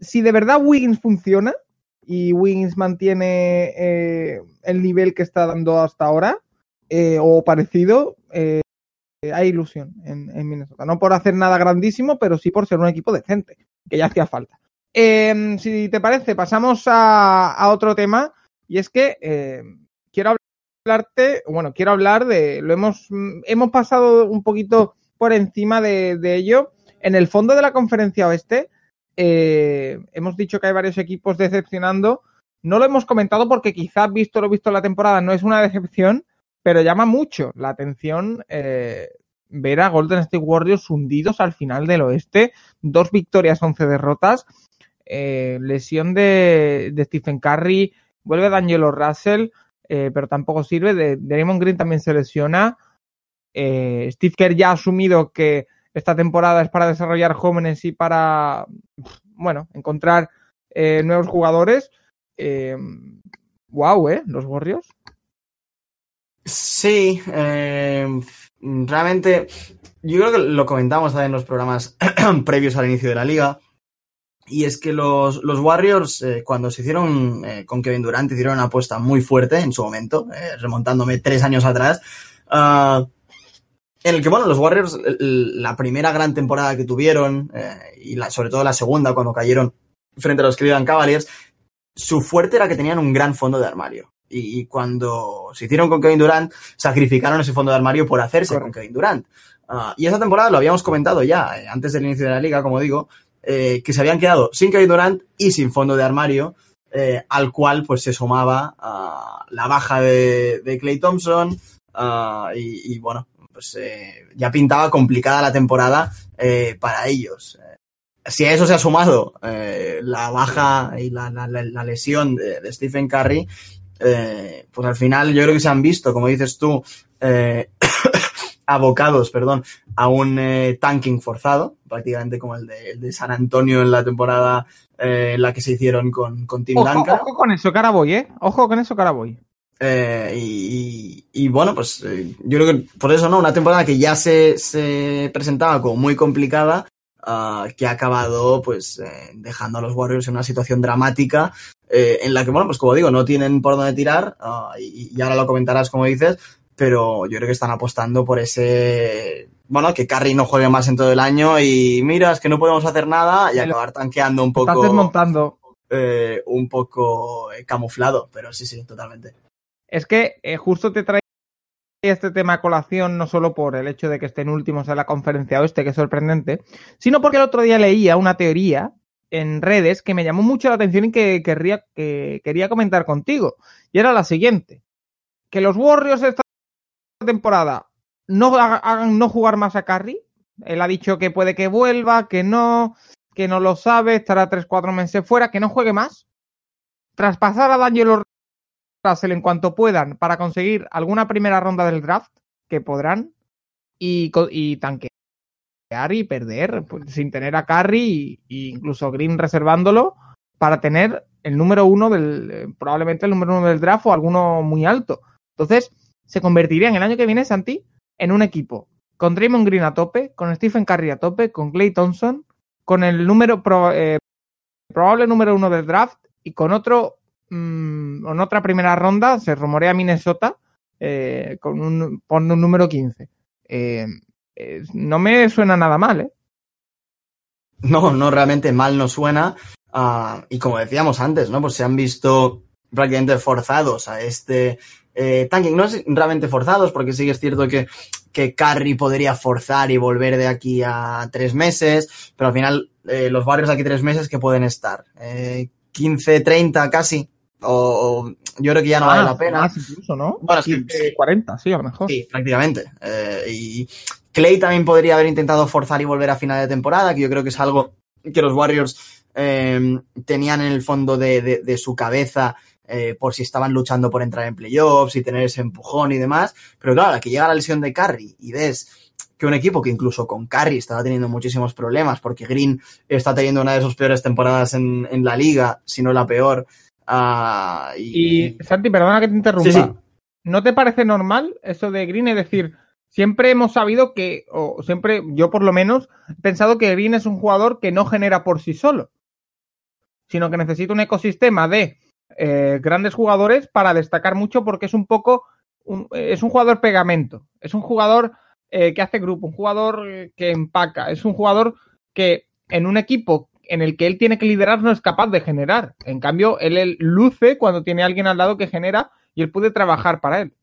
si de verdad Wiggins funciona y Wiggins mantiene eh, el nivel que está dando hasta ahora eh, o parecido, hay ilusión en, en Minnesota. No por hacer nada grandísimo, pero sí por ser un equipo decente, que ya hacía falta. Em, si te parece, pasamos a, otro tema y es que em, quiero hablarte, bueno, quiero hablar de, lo hemos, hemos pasado un poquito por encima de, ello. En el fondo de la conferencia oeste, eh, hemos dicho que hay varios equipos decepcionando. No lo hemos comentado porque quizás visto lo visto la temporada no es una decepción, pero llama mucho la atención eh, ver a Golden State Warriors hundidos al final del oeste. Dos victorias, once derrotas. Eh, lesión de, Stephen Curry, vuelve D'Angelo Russell, eh, pero tampoco sirve. De, Raymond Green también se lesiona. Eh, Steve Kerr ya ha asumido que esta temporada es para desarrollar jóvenes y para, bueno, encontrar nuevos jugadores. wow, ¿eh? Los Warriors. Sí, realmente yo creo que lo comentamos en los programas previos al inicio de la liga. Y es que los, los Warriors, eh, cuando se hicieron eh, con Kevin Durant, hicieron una apuesta muy fuerte en su momento, eh, remontándome tres años atrás. Uh, en el que, bueno, los Warriors, la primera gran temporada que tuvieron, y la, sobre todo la segunda, cuando cayeron frente a los Cleveland Cavaliers, su fuerte era que tenían un gran fondo de armario. Y, y cuando se hicieron con Kevin Durant, sacrificaron ese fondo de armario por hacerse Correcto. con Kevin Durant. Uh, y esa temporada lo habíamos comentado ya, eh, antes del inicio de la liga, como digo, eh, que se habían quedado sin Kevin Durant y sin fondo de armario, eh, al cual pues se sumaba la baja de, Clay Thompson uh, y, bueno, pues ya pintaba complicada la temporada para ellos. Si a eso se ha sumado la baja y la, lesión de, de, Stephen Curry, pues al final yo creo que se han visto, como dices tú, abocados, perdón, a un eh, tanking forzado, prácticamente como el de, el de, San Antonio en la temporada eh, en la que se hicieron con, con Tim ojo, Duncan. Ojo con eso, Caraboy, ¿eh? Ojo con eso, Caraboy. Eh, y, y, y, bueno, pues eh, yo creo que por eso, ¿no? Una temporada que ya se, se presentaba como muy complicada, uh, que ha acabado pues dejando a los Warriors en una situación dramática en la que, bueno, pues como digo, no tienen por dónde tirar uh, y, y, ahora lo comentarás como dices, pero yo creo que están apostando por ese, bueno, que Curry no juegue más en todo el año y mira, es que no podemos hacer nada y acabar tanqueando un poco. Estás desmontando. Eh, un poco camuflado, pero sí, sí, totalmente. Es que eh, justo te trae este tema a colación no solo por el hecho de que estén últimos en la conferencia oeste, que es sorprendente, sino porque el otro día leía una teoría en redes que me llamó mucho la atención y que, querría, que quería comentar contigo. Y era la siguiente. Que los Warriors esta temporada no hagan no jugar más a Curry. Él ha dicho que puede que vuelva, que no, que no lo sabe, estará 3-4 meses fuera, que no juegue más. Traspasar a D'Angelo Russell en cuanto puedan para conseguir alguna primera ronda del draft, que podrán, y, y tanquear y perder, pues, sin tener a Curry e incluso Green reservándolo para tener el número uno del, probablemente el número uno del draft o alguno muy alto. Entonces, se convertirían el año que viene, Santi, en un equipo con Draymond Green a tope, con Stephen Curry a tope, con Clay Thompson, con el número pro, eh, probable número uno del draft y con otro mmm, en otra primera ronda se rumorea Minnesota eh, con un, con un número 15. Eh, no me suena nada mal, ¿eh? No, no, realmente mal no suena. Uh, y como decíamos antes, ¿no? Pues se han visto prácticamente forzados a este eh, tanking. No es realmente forzados, porque sí que es cierto que, que Curry podría forzar y volver de aquí a tres meses, pero al final eh, los barrios de aquí tres meses que pueden estar. Eh, 15, 30 casi. O, yo creo que ya no ah, vale la pena. Más incluso, ¿no? Bueno, es que, 40, sí, a lo mejor. Sí, prácticamente. Eh, y Clay también podría haber intentado forzar y volver a final de temporada, que yo creo que es algo que los Warriors eh, tenían en el fondo de, de, de su cabeza eh, por si estaban luchando por entrar en playoffs y tener ese empujón y demás. Pero claro, que llega la lesión de Curry y ves que un equipo que incluso con Curry estaba teniendo muchísimos problemas porque Green está teniendo una de sus peores temporadas en, en la liga, si no la peor. Uh, y... y... Santi, perdona que te interrumpa. Sí, sí. ¿No te parece normal eso de Green? Es decir, siempre hemos sabido que, o siempre, yo por lo menos, he pensado que Green es un jugador que no genera por sí solo, sino que necesita un ecosistema de eh, grandes jugadores para destacar mucho porque es un poco, un, es un jugador pegamento, es un jugador eh, que hace grupo, un jugador que empaca, es un jugador que en un equipo en el que él tiene que liderar no es capaz de generar. En cambio, él, luce cuando tiene a alguien al lado que genera y él puede trabajar para él.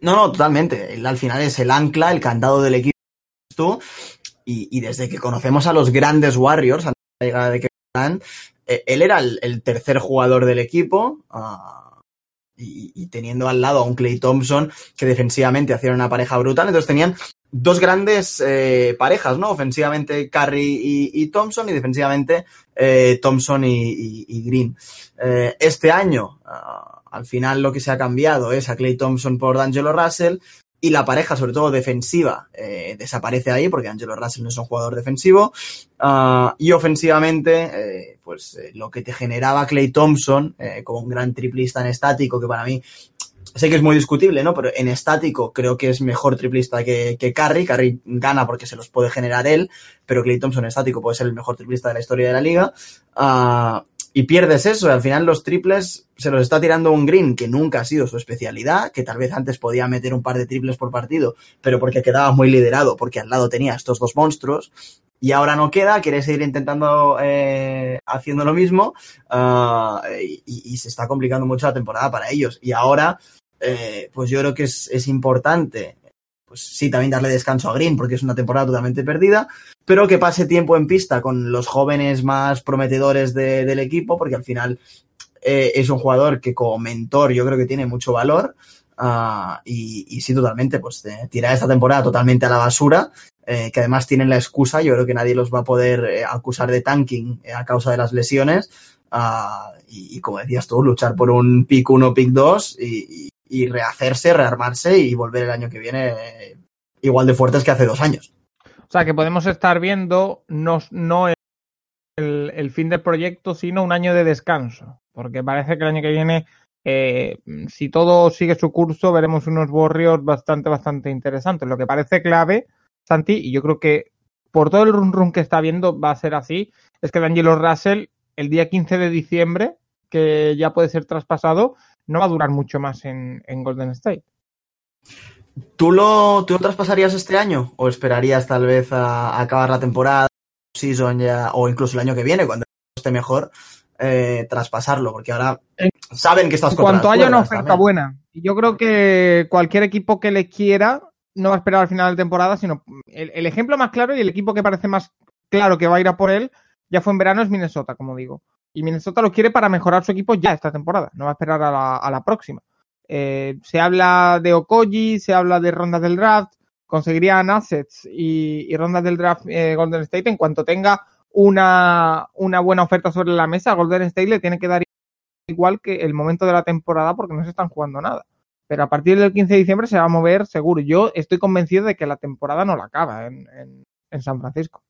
No, no, totalmente. Él al final es el ancla, el candado del equipo. Y, y desde que conocemos a los grandes Warriors, antes de la llegada de Kevin él era el, tercer jugador del equipo uh, y, teniendo al lado a un Clay Thompson que defensivamente hacían una pareja brutal, entonces tenían dos grandes eh, parejas, ¿no? Ofensivamente Curry y, Thompson y defensivamente eh, Thompson y, Green. Eh, este año, uh, al final lo que se ha cambiado es a Clay Thompson por D'Angelo Russell y la pareja, sobre todo defensiva, eh, desaparece ahí porque Angelo Russell no es un jugador defensivo. Uh, y ofensivamente, eh, pues eh, lo que te generaba Clay Thompson, eh, como un gran triplista en estático, que para mí sé que es muy discutible, ¿no? Pero en estático creo que es mejor triplista que, que Curry. Curry gana porque se los puede generar él, pero Clay Thompson en estático puede ser el mejor triplista de la historia de la liga. Uh, y pierdes eso, al final los triples se los está tirando un Green que nunca ha sido su especialidad, que tal vez antes podía meter un par de triples por partido, pero porque quedaba muy liderado, porque al lado tenía estos dos monstruos, y ahora no queda, quiere seguir intentando eh, haciendo lo mismo, uh, y, y, se está complicando mucho la temporada para ellos. Y ahora, eh, pues yo creo que es, es importante pues sí, también darle descanso a Green porque es una temporada totalmente perdida, pero que pase tiempo en pista con los jóvenes más prometedores de, del equipo, porque al final eh, es un jugador que como mentor yo creo que tiene mucho valor. Uh, y, y, sí, totalmente, pues eh, tirar esta temporada totalmente a la basura, eh, que además tienen la excusa, yo creo que nadie los va a poder acusar de tanking a causa de las lesiones. Uh, y, como decías tú, luchar por un pick 1, pick 2 y, rehacerse, rearmarse y volver el año que viene igual de fuertes que hace dos años. O sea, que podemos estar viendo no, el, fin del proyecto, sino un año de descanso. Porque parece que el año que viene, eh, si todo sigue su curso, veremos unos Warriors bastante, bastante interesantes. Lo que parece clave, Santi, y yo creo que por todo el run run que está viendo va a ser así, es que D'Angelo Russell el día 15 de diciembre, que ya puede ser traspasado, no va a durar mucho más en, en Golden State. ¿Tú lo, ¿Tú lo traspasarías este año? ¿O esperarías tal vez a, a acabar la temporada, season ya, o incluso el año que viene, cuando esté mejor, eh, traspasarlo? Porque ahora saben que estás En cuanto haya una oferta también. buena. Yo creo que cualquier equipo que le quiera no va a esperar al final de temporada, sino el, el ejemplo más claro y el equipo que parece más claro que va a ir a por él ya fue en verano es Minnesota, como digo. Y Minnesota lo quiere para mejorar su equipo ya esta temporada, no va a esperar a la, a la próxima. Eh, se habla de Okoji, se habla de rondas del draft, conseguirían assets y, rondas del draft eh, Golden State en cuanto tenga una, una buena oferta sobre la mesa, Golden State le tiene que dar igual que el momento de la temporada porque no se están jugando nada. Pero a partir del 15 de diciembre se va a mover seguro. Yo estoy convencido de que la temporada no la acaba en, en, San Francisco.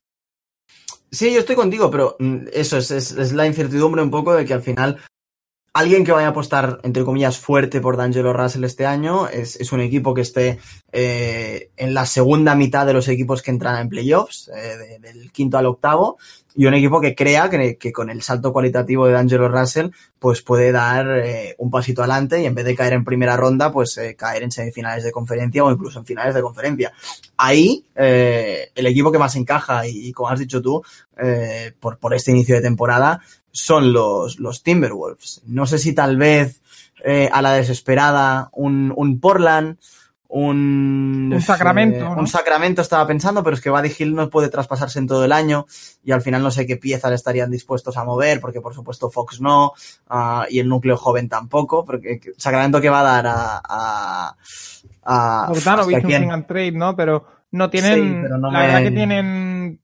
Sí, yo estoy contigo, pero mm, eso es, es, es, la incertidumbre un poco de que al final alguien que vaya a apostar, entre comillas, fuerte por D'Angelo Russell este año es, es un equipo que esté eh, en la segunda mitad de los equipos que entran en playoffs, eh, de, del quinto al octavo, y un equipo que crea que, que con el salto cualitativo de D'Angelo Russell, pues puede dar eh, un pasito adelante y en vez de caer en primera ronda, pues eh, caer en semifinales de conferencia o incluso en finales de conferencia. Ahí, eh, el equipo que más encaja, y, y como has dicho tú, eh, por, por este inicio de temporada, son los, los Timberwolves. No sé si tal vez eh, a la desesperada un, un Portland, un, un Sacramento. Eh, ¿no? Un Sacramento estaba pensando, pero es que Buddy Hill no puede traspasarse en todo el año y al final no sé qué piezas estarían dispuestos a mover, porque por supuesto Fox no, uh, y el núcleo joven tampoco, porque Sacramento que va a dar a... a, a Bogdanovich un and trade, ¿no? Pero no tienen, sí, pero no la me... verdad que tienen,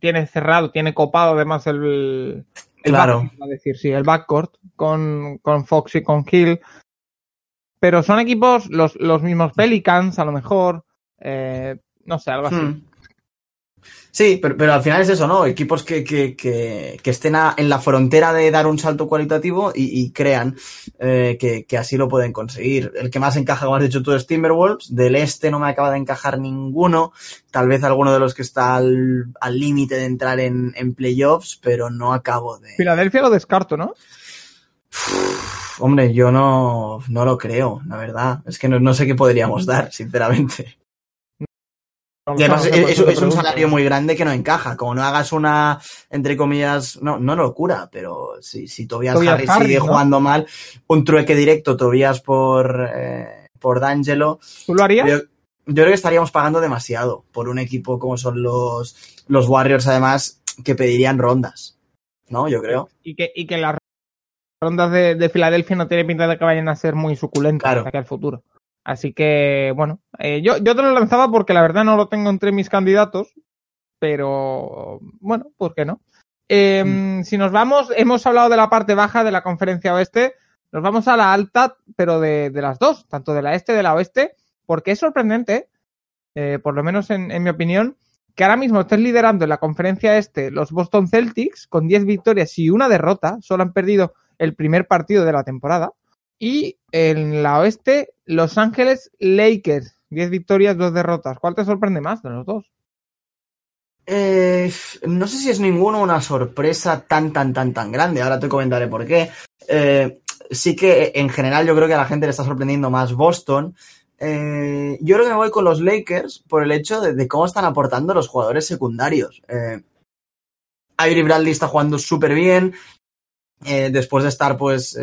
tiene cerrado, tiene copado además el, el claro. Back, decir, sí, el backcourt con, con Fox y con Hill pero son equipos, los, los mismos Pelicans, a lo mejor, eh, no sé, algo así. Hmm. Sí, pero, pero, al final es eso, ¿no? Equipos que, que, que, que estén a, en la frontera de dar un salto cualitativo y, y crean eh, que, que, así lo pueden conseguir. El que más encaja, como has dicho tú, es Timberwolves. Del este no me acaba de encajar ninguno. Tal vez alguno de los que está al límite de entrar en, en playoffs, pero no acabo de. Filadelfia lo descarto, ¿no? Hombre, yo no, no lo creo, la verdad. Es que no, no sé qué podríamos dar, sinceramente. Y además, es, es, un salario muy grande que no encaja. Como no hagas una, entre comillas, no, no locura, pero si, si Tobias, Tobias Harris, Harris sigue ¿no? jugando mal, un trueque directo, Tobias por, eh, por D'Angelo. ¿Tú lo harías? Yo, yo, creo que estaríamos pagando demasiado por un equipo como son los, los Warriors, además, que pedirían rondas. ¿No? Yo creo. Y que, y que las rondas de, de, Filadelfia no tiene pinta de que vayan a ser muy suculentas claro. aquí al futuro. Así que, bueno, eh, yo, yo te lo lanzaba porque la verdad no lo tengo entre mis candidatos, pero bueno, ¿por qué no? Eh, mm. Si nos vamos, hemos hablado de la parte baja de la conferencia oeste, nos vamos a la alta, pero de, de las dos, tanto de la este y de la oeste, porque es sorprendente, eh, por lo menos en, en mi opinión, que ahora mismo estés liderando en la conferencia este los Boston Celtics con 10 victorias y una derrota, solo han perdido el primer partido de la temporada. Y en la oeste, Los Ángeles Lakers. 10 victorias, 2 derrotas. ¿Cuál te sorprende más de los dos? Eh, no sé si es ninguno una sorpresa tan, tan, tan, tan grande. Ahora te comentaré por qué. Eh, sí que en general yo creo que a la gente le está sorprendiendo más Boston. Eh, yo creo que me voy con los Lakers por el hecho de, cómo están aportando los jugadores secundarios. Eh, Avery Bradley está jugando súper bien. Después de estar, pues,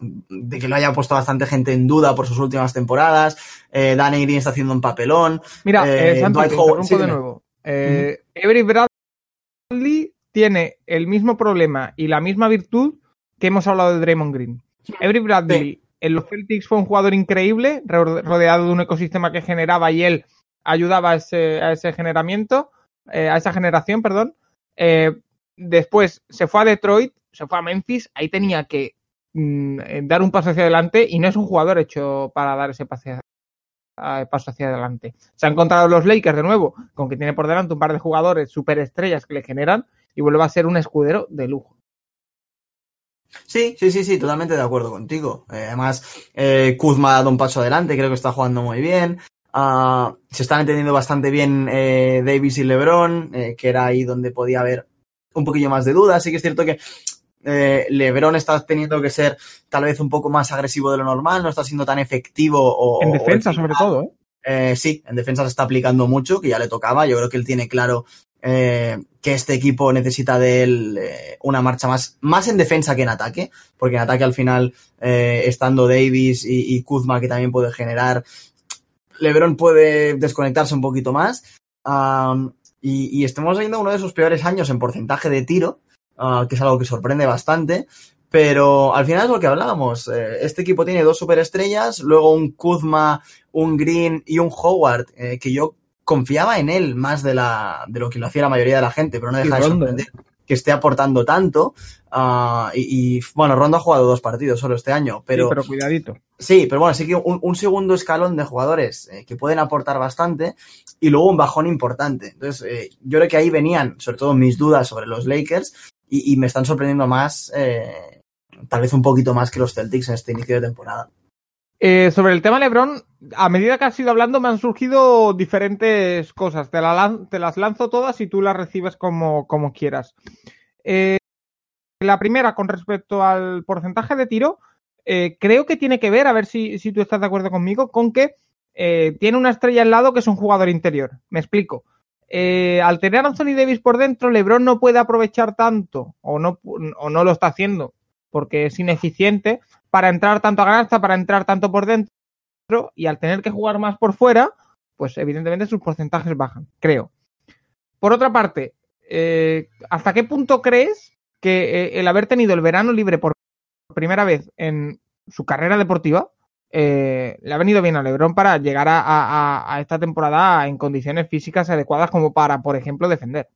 de que lo haya puesto bastante gente en duda por sus últimas temporadas. Eh, Green está haciendo un papelón. Mira, Eh, eh, Santi, Dwight te Howard- interrumpo sí, de nuevo. Eh, Avery Bradley tiene el mismo problema y la misma virtud que hemos hablado de Draymond Green. Avery Bradley en los Celtics fue un jugador increíble, ro- rodeado de un ecosistema que generaba y él ayudaba a ese, a ese generamiento, eh, a esa generación, perdón. Eh, después se fue a Detroit, se fue a Memphis, ahí tenía que mm, eh, dar un paso hacia adelante y no es un jugador hecho para dar ese paso hacia, adelante. Se han encontrado los Lakers de nuevo, con que tiene por delante un par de jugadores superestrellas que le generan y vuelve a ser un escudero de lujo. Sí, sí, sí, sí, totalmente de acuerdo contigo. Eh, además, eh, Kuzma ha dado un paso adelante, creo que está jugando muy bien. Ah, se están entendiendo bastante bien Davis y LeBron, que era ahí donde podía haber un poquillo más de dudas. Sí que es cierto que eh, LeBron está teniendo que ser tal vez un poco más agresivo de lo normal, no está siendo tan efectivo o... En o defensa, sobre todo, ¿eh? Eh, sí, en defensa se está aplicando mucho, que ya le tocaba. Yo creo que él tiene claro eh, que este equipo necesita de él eh, una marcha más, más en defensa que en ataque, porque en ataque al final, eh, estando Davis y, y Kuzma, que también puede generar, LeBron puede desconectarse un poquito más. Um, y, y estamos viendo uno de sus peores años en porcentaje de tiro, uh, que es algo que sorprende bastante. Pero al final es lo que hablábamos. eh, este equipo tiene dos superestrellas, luego un Kuzma, un Green y un Howard, eh, que yo confiaba en él más de, la, de lo que lo hacía la mayoría de la gente, pero no deja de sorprender que esté aportando tanto. ah, y, y, bueno, Rondo ha jugado dos partidos solo este año, pero Sí, pero cuidadito. Sí, pero bueno, sí que un, un segundo escalón de jugadores eh, que pueden aportar bastante y luego un bajón importante. Entonces, eh, yo creo que ahí venían, sobre todo, mis dudas sobre los Lakers y, me están sorprendiendo más, eh, tal vez un poquito más que los Celtics en este inicio de temporada. Eh, sobre el tema LeBron, a medida que has ido hablando me han surgido diferentes cosas. Te, la te las lanzo todas y tú las recibes como, como quieras. Eh, la primera, con respecto al porcentaje de tiro, eh, creo que tiene que ver, a ver si, si tú estás de acuerdo conmigo, con que eh, tiene una estrella al lado que es un jugador interior. Me explico. Eh, al tener a Anthony Davis por dentro, LeBron no puede aprovechar tanto, o no, o no lo está haciendo, porque es ineficiente, para entrar tanto a canasta, para entrar tanto por dentro, y al tener que jugar más por fuera, pues evidentemente sus porcentajes bajan, creo. Por otra parte, eh, ¿hasta qué punto crees que eh, el haber tenido el verano libre por primera vez en su carrera deportiva eh, le ha venido bien a Lebron para llegar a, esta temporada en condiciones físicas adecuadas como para, por ejemplo, defender?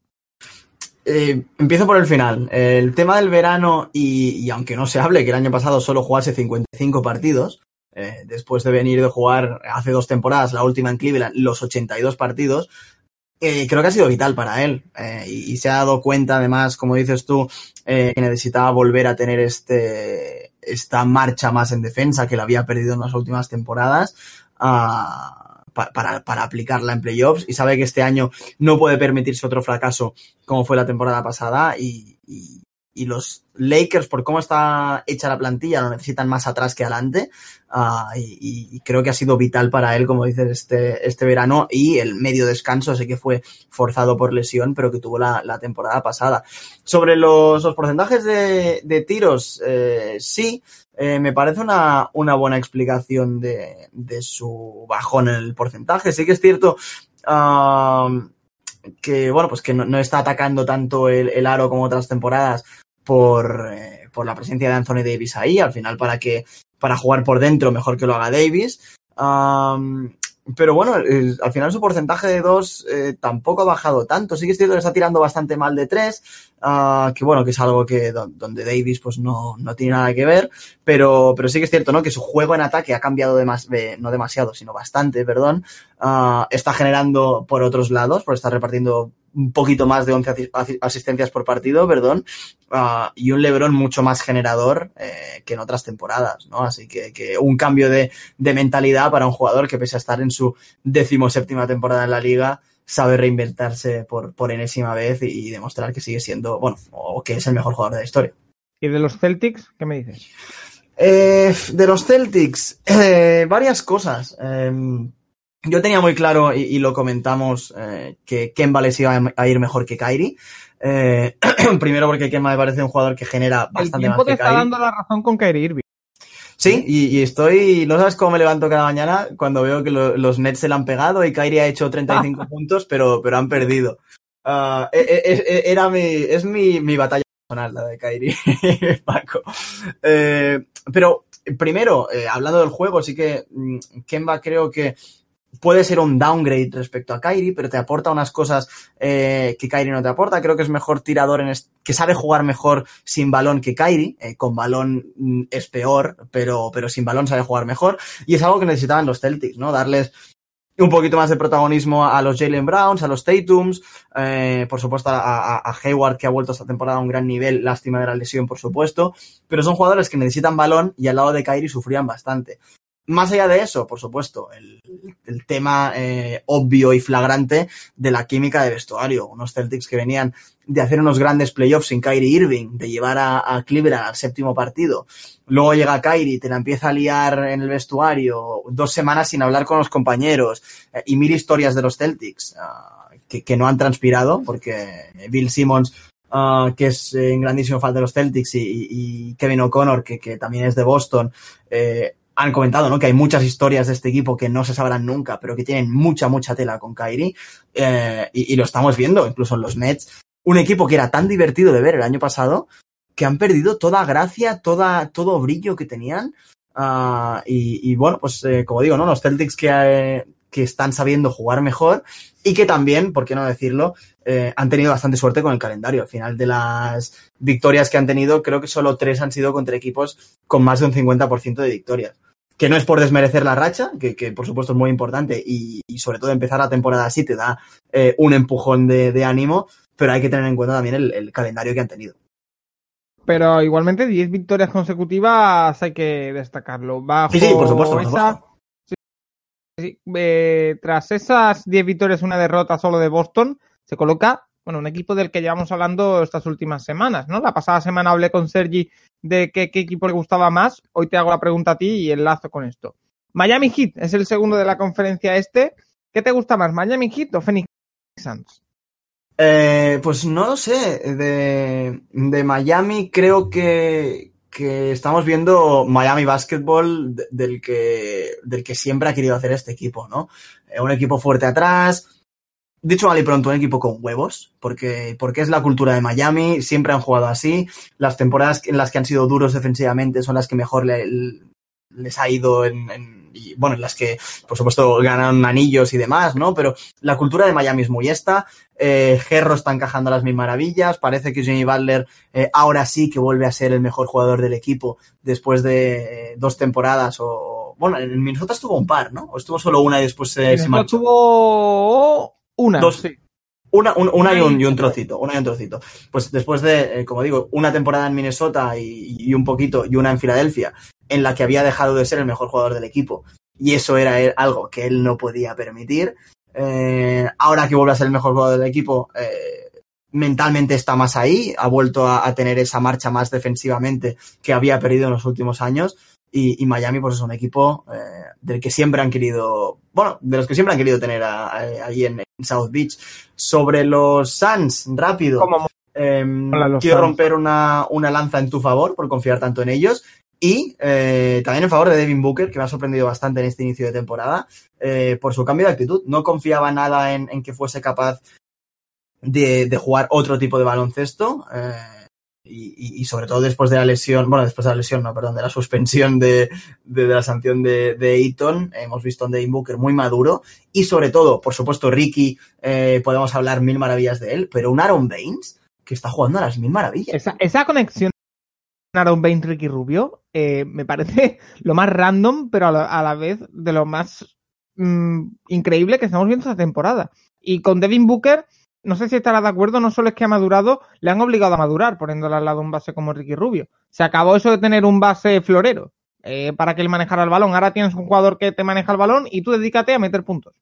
Eh, empiezo por el final. El tema del verano, y, aunque no se hable que el año pasado solo jugase 55 partidos, eh, después de venir de jugar hace dos temporadas, la última en Cleveland, los 82 partidos, creo que ha sido vital para él. Y, se ha dado cuenta, además, como dices tú, que necesitaba volver a tener este, esta marcha más en defensa que la había perdido en las últimas temporadas. pa- para, para aplicarla en playoffs y sabe que este año no puede permitirse otro fracaso como fue la temporada pasada y, y- y los Lakers, por cómo está hecha la plantilla, lo necesitan más atrás que adelante ah, y, creo que ha sido vital para él, como dices, este, este verano y el medio descanso, sé que fue forzado por lesión, pero que tuvo la, la temporada pasada. Sobre los, los porcentajes de, de tiros, eh, sí, eh, me parece una, una buena explicación de, de su bajón en el porcentaje. Sí que es cierto ah, que, bueno, pues que no, no está atacando tanto el, el aro como otras temporadas por, eh, por la presencia de Anthony Davis ahí. Al final, para que para jugar por dentro, mejor que lo haga Davis. Am, pero bueno, al final su porcentaje de dos eh, tampoco ha bajado tanto. Sí que es cierto que está tirando bastante mal de tres, ah, que bueno, que es algo que do- donde Davis pues no, no tiene nada que ver, pero, pero sí que es cierto, ¿no? Que su juego en ataque ha cambiado demas- de- no demasiado, sino bastante, perdón. Ah, está generando por otros lados, por estar repartiendo un poquito más de 11 asistencias por partido, perdón, uh, y un LeBron mucho más generador eh, que en otras temporadas, ¿no? Así que, que un cambio de, de, mentalidad para un jugador que pese a estar en su decimoséptima temporada en la liga, sabe reinventarse por, por enésima vez y, y demostrar que sigue siendo, bueno, o que es el mejor jugador de la historia. ¿Y de los Celtics, qué me dices? Eh, de los Celtics, eh, varias cosas. Eh, yo tenía muy claro, y, y lo comentamos, eh, que Kemba les iba a ir mejor que Kyrie. Eh, primero porque Kemba me parece un jugador que genera bastante El más te que está dando la razón con Kyrie Irving. Sí, y, y, estoy, no sabes cómo me levanto cada mañana cuando veo que lo, los Nets se le han pegado y Kyrie ha hecho 35 puntos, pero, pero han perdido. Uh, era mi, es mi, mi batalla personal, la de Kyrie, Paco. Eh, pero primero, eh, hablando del juego, sí que mm, Kemba creo que puede ser un downgrade respecto a Kyrie, pero te aporta unas cosas eh, que Kyrie no te aporta. Creo que es mejor tirador, en que sabe jugar mejor sin balón que Kyrie. Eh, con balón mm, es peor, pero, pero sin balón sabe jugar mejor. Y es algo que necesitaban los Celtics, ¿no? Darles un poquito más de protagonismo a los Jalen Browns, a los Tatums, eh, por supuesto a, a, a, Hayward que ha vuelto esta temporada a un gran nivel, lástima de la lesión por supuesto, pero son jugadores que necesitan balón y al lado de Kyrie sufrían bastante. Más allá de eso, por supuesto, el, tema eh, obvio y flagrante de la química de vestuario. Unos Celtics que venían de hacer unos grandes playoffs sin Kyrie Irving, de llevar a, a Cleveland al séptimo partido. Luego llega Kyrie, te la empieza a liar en el vestuario, dos semanas sin hablar con los compañeros eh, y mil historias de los Celtics uh, que, no han transpirado, porque Bill Simmons Uh, que es en eh, grandísimo falta de los Celtics, y, y Kevin O'Connor, que, que, también es de Boston, eh, han comentado, ¿no? Que hay muchas historias de este equipo que no se sabrán nunca, pero que tienen mucha, mucha tela con Kyrie. Eh, y, y, lo estamos viendo, incluso en los Nets. Un equipo que era tan divertido de ver el año pasado, que han perdido toda gracia, toda, todo brillo que tenían. Uh, y, y, bueno, pues eh, como digo, ¿no? Los Celtics que, eh, que están sabiendo jugar mejor y que también, por qué no decirlo, eh, han tenido bastante suerte con el calendario. Al final de las victorias que han tenido, creo que solo tres han sido contra equipos con más de un 50% de victorias. Que no es por desmerecer la racha, que, que por supuesto es muy importante y, y, sobre todo empezar la temporada así te da eh, un empujón de, de, ánimo, pero hay que tener en cuenta también el, el calendario que han tenido. Pero igualmente 10 victorias consecutivas hay que destacarlo. Bajo sí, sí, por supuesto. Por esa... supuesto. Eh, tras esas 10 victorias, una derrota solo de Boston, se coloca, bueno, un equipo del que llevamos hablando estas últimas semanas, ¿no? La pasada semana hablé con Sergi de qué, equipo le gustaba más. Hoy te hago la pregunta a ti y enlazo con esto. Miami Heat es el segundo de la conferencia este. ¿Qué te gusta más, Miami Heat o Phoenix Suns? Eh, pues no lo sé. De Miami creo que, que estamos viendo Miami Basketball del que, del que siempre ha querido hacer este equipo, ¿no? Eh, un equipo fuerte atrás. Dicho mal y pronto, un equipo con huevos, porque, porque es la cultura de Miami, siempre han jugado así. Las temporadas en las que han sido duros defensivamente son las que mejor le, les ha ido en, en y bueno, en las que, por supuesto, ganan anillos y demás, ¿no? Pero la cultura de Miami es muy esta. Eh, Gerro está encajando a las mil maravillas. Parece que Jimmy Butler eh, ahora sí que vuelve a ser el mejor jugador del equipo después de eh, dos temporadas o. Bueno, en Minnesota estuvo un par, ¿no? O estuvo solo una y después se, marchó. Estuvo una. Dos, sí. Una, un, una, y un, y un, trocito, una y un trocito. Pues después de, eh, como digo, una temporada en Minnesota y, y, un poquito, y una en Filadelfia, en la que había dejado de ser el mejor jugador del equipo. Y eso era algo que él no podía permitir. Eh, ahora que vuelve a ser el mejor jugador del equipo, eh, mentalmente está más ahí, ha vuelto a, a, tener esa marcha más defensivamente que había perdido en los últimos años. Y, y Miami, pues es un equipo eh, del que siempre han querido, bueno, de los que siempre han querido tener ahí en, en, South Beach. Sobre los Suns, rápido. Eh, quiero romper una, una lanza en tu favor por confiar tanto en ellos. Y eh, también en favor de Devin Booker, que me ha sorprendido bastante en este inicio de temporada, eh, por su cambio de actitud. No confiaba nada en, en que fuese capaz de, de, jugar otro tipo de baloncesto. Eh, y, sobre todo después de la lesión, bueno, después de la lesión, no, perdón, de la suspensión de, de, la sanción de, de Eaton, hemos visto a un Devin Booker muy maduro y sobre todo, por supuesto, Ricky, eh, podemos hablar mil maravillas de él, pero un Aaron Baines que está jugando a las mil maravillas. Esa, conexión Aaron Baines, Ricky Rubio, eh, me parece lo más random, pero a la, a la vez de lo más mmm, increíble que estamos viendo esta temporada. Y con Devin Booker, no sé si estarás de acuerdo, no solo es que ha madurado, le han obligado a madurar poniéndole al lado un base como Ricky Rubio. Se acabó eso de tener un base florero eh, para que él manejara el balón. Ahora tienes un jugador que te maneja el balón y tú dedícate a meter puntos.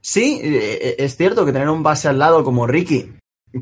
Sí, eh, es cierto que tener un base al lado como Ricky,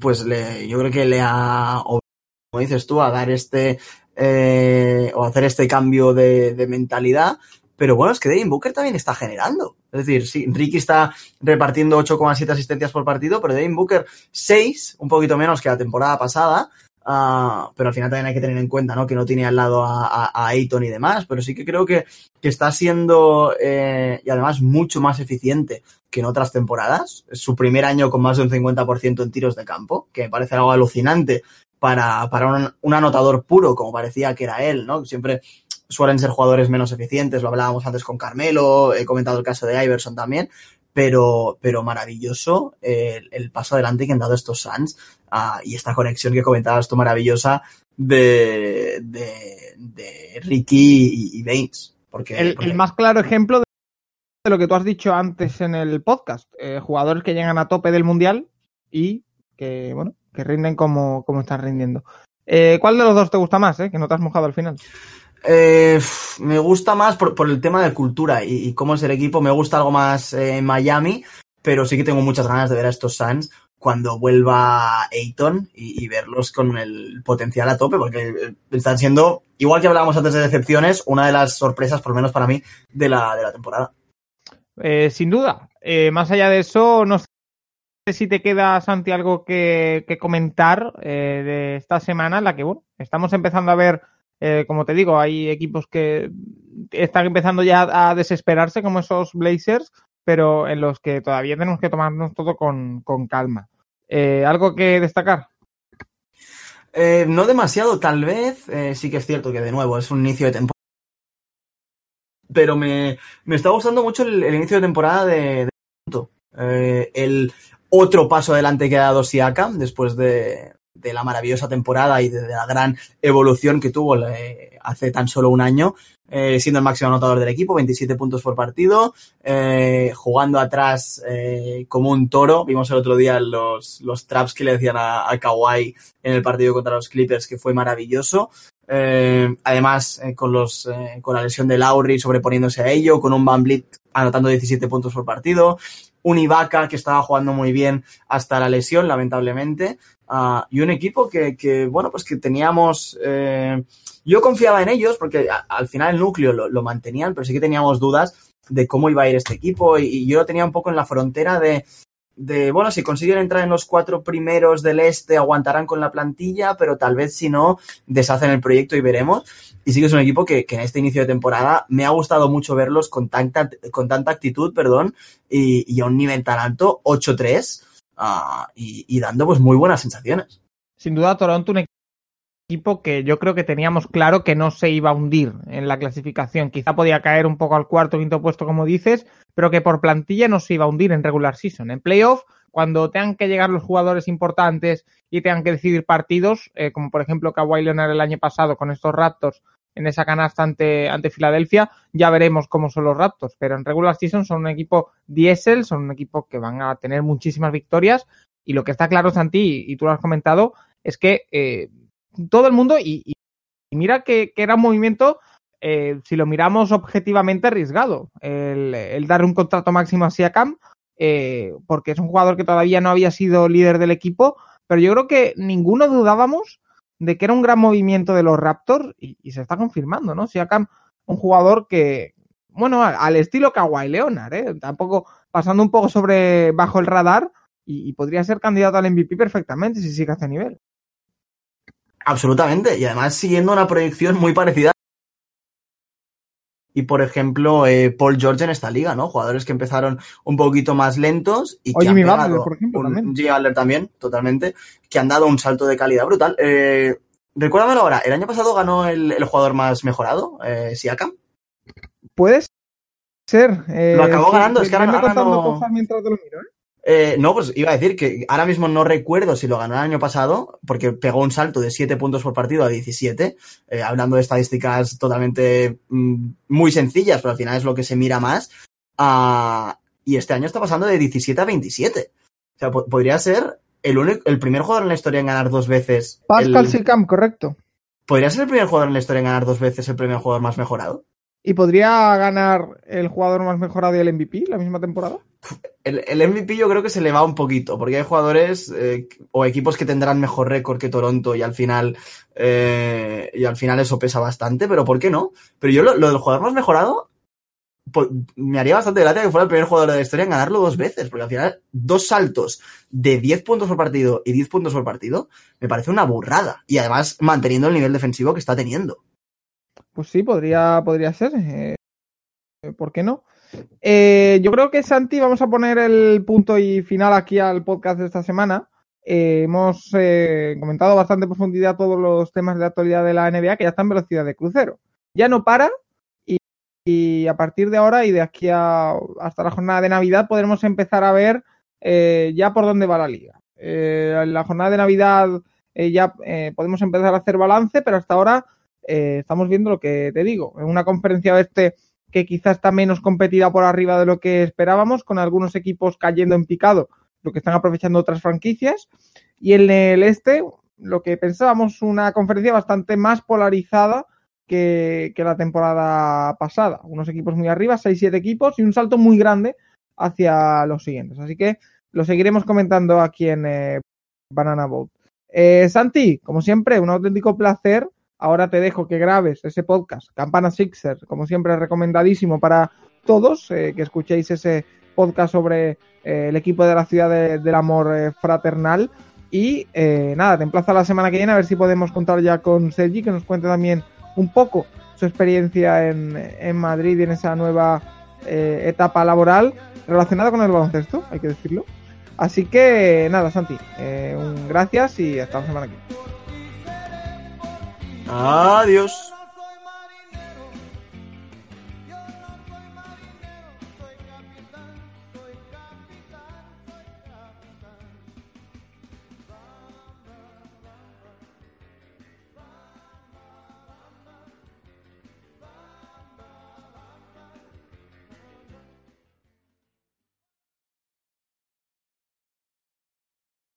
pues le, yo creo que le ha, como dices tú, a dar este eh, o hacer este cambio de mentalidad. Pero bueno, es que Devin Booker también está generando. Es decir, sí, Ricky está repartiendo 8,7 asistencias por partido, pero Devin Booker 6, un poquito menos que la temporada pasada. Uh, pero al final también hay que tener en cuenta ¿no? que no tiene al lado a, a, a y demás, pero sí que creo que, que está siendo eh, y además mucho más eficiente que en otras temporadas. Es su primer año con más de un 50% en tiros de campo, que me parece algo alucinante para, para un, un, anotador puro, como parecía que era él, ¿no? Siempre suelen ser jugadores menos eficientes, lo hablábamos antes con Carmelo, he comentado el caso de Iverson también, pero, pero maravilloso el, el paso adelante que han dado estos Suns uh, y esta conexión que comentabas tú maravillosa de, de, de Ricky y, y Baines. Porque, el, porque... el, más claro ejemplo de lo que tú has dicho antes en el podcast, eh, jugadores que llegan a tope del mundial y que, bueno, que rinden como, como están rindiendo. Eh, ¿Cuál de los dos te gusta más, eh? que no te has mojado al final? Eh, me gusta más por, el tema de cultura y, cómo es el equipo. Me gusta algo más eh, Miami, pero sí que tengo muchas ganas de ver a estos Suns cuando vuelva Ayton y, y, verlos con el potencial a tope, porque están siendo, igual que hablábamos antes de decepciones, una de las sorpresas, por lo menos para mí, de la, de la temporada. Eh, sin duda. Eh, más allá de eso, no sé si te queda, Santi, algo que, comentar eh, de esta semana la que, bueno, estamos empezando a ver eh, como te digo, hay equipos que están empezando ya a desesperarse, como esos Blazers, pero en los que todavía tenemos que tomarnos todo con, con calma. Eh, ¿Algo que destacar? Eh, no demasiado, tal vez. Sí que es cierto que, de nuevo, es un inicio de temporada. Pero me, me está gustando mucho el, el, inicio de temporada de. de el otro paso adelante que ha dado Siakam después de, de la maravillosa temporada y de, la gran evolución que tuvo eh, hace tan solo un año, eh, siendo el máximo anotador del equipo, 27 puntos por partido, eh, jugando atrás como un toro. Vimos el otro día los, los traps que le decían a, a Kawhi en el partido contra los Clippers, que fue maravilloso. Además, con, los, con la lesión de Lowry sobreponiéndose a ello, con un Van anotando 17 puntos por partido, un Ibaka que estaba jugando muy bien hasta la lesión, lamentablemente, y un equipo que, bueno, pues que teníamos... Eh, yo confiaba en ellos porque al final el núcleo lo, lo, mantenían, pero sí que teníamos dudas de cómo iba a ir este equipo y, y yo lo tenía un poco en la frontera de, de, bueno, si consiguen entrar en los cuatro primeros del este, aguantarán con la plantilla, pero tal vez si no, deshacen el proyecto y veremos. Y sí que es un equipo que, que en este inicio de temporada me ha gustado mucho verlos con tanta, con tanta actitud, perdón, y, y a un nivel tan alto, 8-3, uh, y, dando pues muy buenas sensaciones. Sin duda, Toronto, un equipo que yo creo que teníamos claro que no se iba a hundir en la clasificación. Quizá podía caer un poco al cuarto o quinto puesto, como dices, pero que por plantilla no se iba a hundir en regular season. En playoff, cuando tengan que llegar los jugadores importantes y tengan que decidir partidos, eh, como por ejemplo Kawhi Leonard el año pasado con estos Raptors en esa canasta ante, ante Filadelfia, ya veremos cómo son los Raptors. Pero en regular season son un equipo diésel, son un equipo que van a tener muchísimas victorias. Y lo que está claro, Santi, y tú lo has comentado, es que eh, todo el mundo, y, mira que, era un movimiento, eh, si lo miramos objetivamente, arriesgado, el, el dar un contrato máximo a Siakam, eh, porque es un jugador que todavía no había sido líder del equipo, pero yo creo que ninguno dudábamos de que era un gran movimiento de los Raptors y, y se está confirmando, ¿no? Siakam, un jugador que, bueno, al estilo Kawhi Leonard, ¿eh? Tampoco pasando un poco sobre bajo el radar y, y podría ser candidato al MVP perfectamente si sigue a este nivel. Absolutamente, y además siguiendo una proyección muy parecida. Y por ejemplo, eh, Paul George en esta liga, ¿no? Jugadores que empezaron un poquito más lentos y Oye, que han Butler, por ejemplo, un, también. Jimmy Butler también, totalmente, que han dado un salto de calidad brutal. Eh, recuérdamelo ahora, ¿el año pasado ganó el, el jugador más mejorado, eh, Siakam? Puedes ser. Eh, lo acabó ganando, es que ahora, ahora no... cosas mientras te lo miro, ¿eh? Eh, no, pues iba a decir que ahora mismo no recuerdo si lo ganó el año pasado, porque pegó un salto de 7 puntos por partido a 17, eh, hablando de estadísticas totalmente mm, muy sencillas, pero al final es lo que se mira más. Y este año está pasando de 17 a 27. O sea, podría ser el, único, el primer jugador en la historia en ganar dos veces. Pascal el... correcto. ¿Podría ser el primer jugador en la historia en ganar dos veces el primer jugador más mejorado? ¿Y podría ganar el jugador más mejorado y el MVP la misma temporada? El, MVP yo creo que se le va un poquito, porque hay jugadores eh, o equipos que tendrán mejor récord que Toronto y al final eh, y al final eso pesa bastante, pero ¿por qué no? Pero yo lo, del jugador más mejorado me haría bastante gracia que fuera el primer jugador de la historia en ganarlo dos veces, porque al final dos saltos de 10 puntos por partido y 10 puntos por partido me parece una burrada y además manteniendo el nivel defensivo que está teniendo. Pues sí, podría, podría ser. Eh, ¿Por qué no? Eh, yo creo que Santi, vamos a poner el punto y final aquí al podcast de esta semana. Eh, hemos comentado bastante profundidad todos los temas de actualidad de la NBA que ya están en velocidad de crucero. Ya no para y, a partir de ahora y de aquí hasta la jornada de Navidad podremos empezar a ver ya por dónde va la liga. en la jornada de Navidad ya podemos empezar a hacer balance, pero hasta ahora eh, estamos viendo lo que te digo, en una conferencia oeste que quizás está menos competida por arriba de lo que esperábamos, con algunos equipos cayendo en picado, lo que están aprovechando otras franquicias, y en el este, lo que pensábamos, una conferencia bastante más polarizada que, la temporada pasada. Unos equipos muy arriba, 6-7 equipos y un salto muy grande hacia los siguientes. Así que lo seguiremos comentando aquí en eh, Banana Boat. Eh, Santi, como siempre, un auténtico placer Ahora te dejo que grabes ese podcast, Campana Sixer, como siempre recomendadísimo para todos, eh, que escuchéis ese podcast sobre eh, el equipo de la ciudad del amor eh, fraternal. Y nada, te emplazo la semana que viene a ver si podemos contar ya con Sergi, que nos cuente también un poco su experiencia en, en Madrid y en esa nueva etapa laboral relacionada con el baloncesto, hay que decirlo. Así que nada, Santi, un gracias y hasta la semana que viene. Adiós.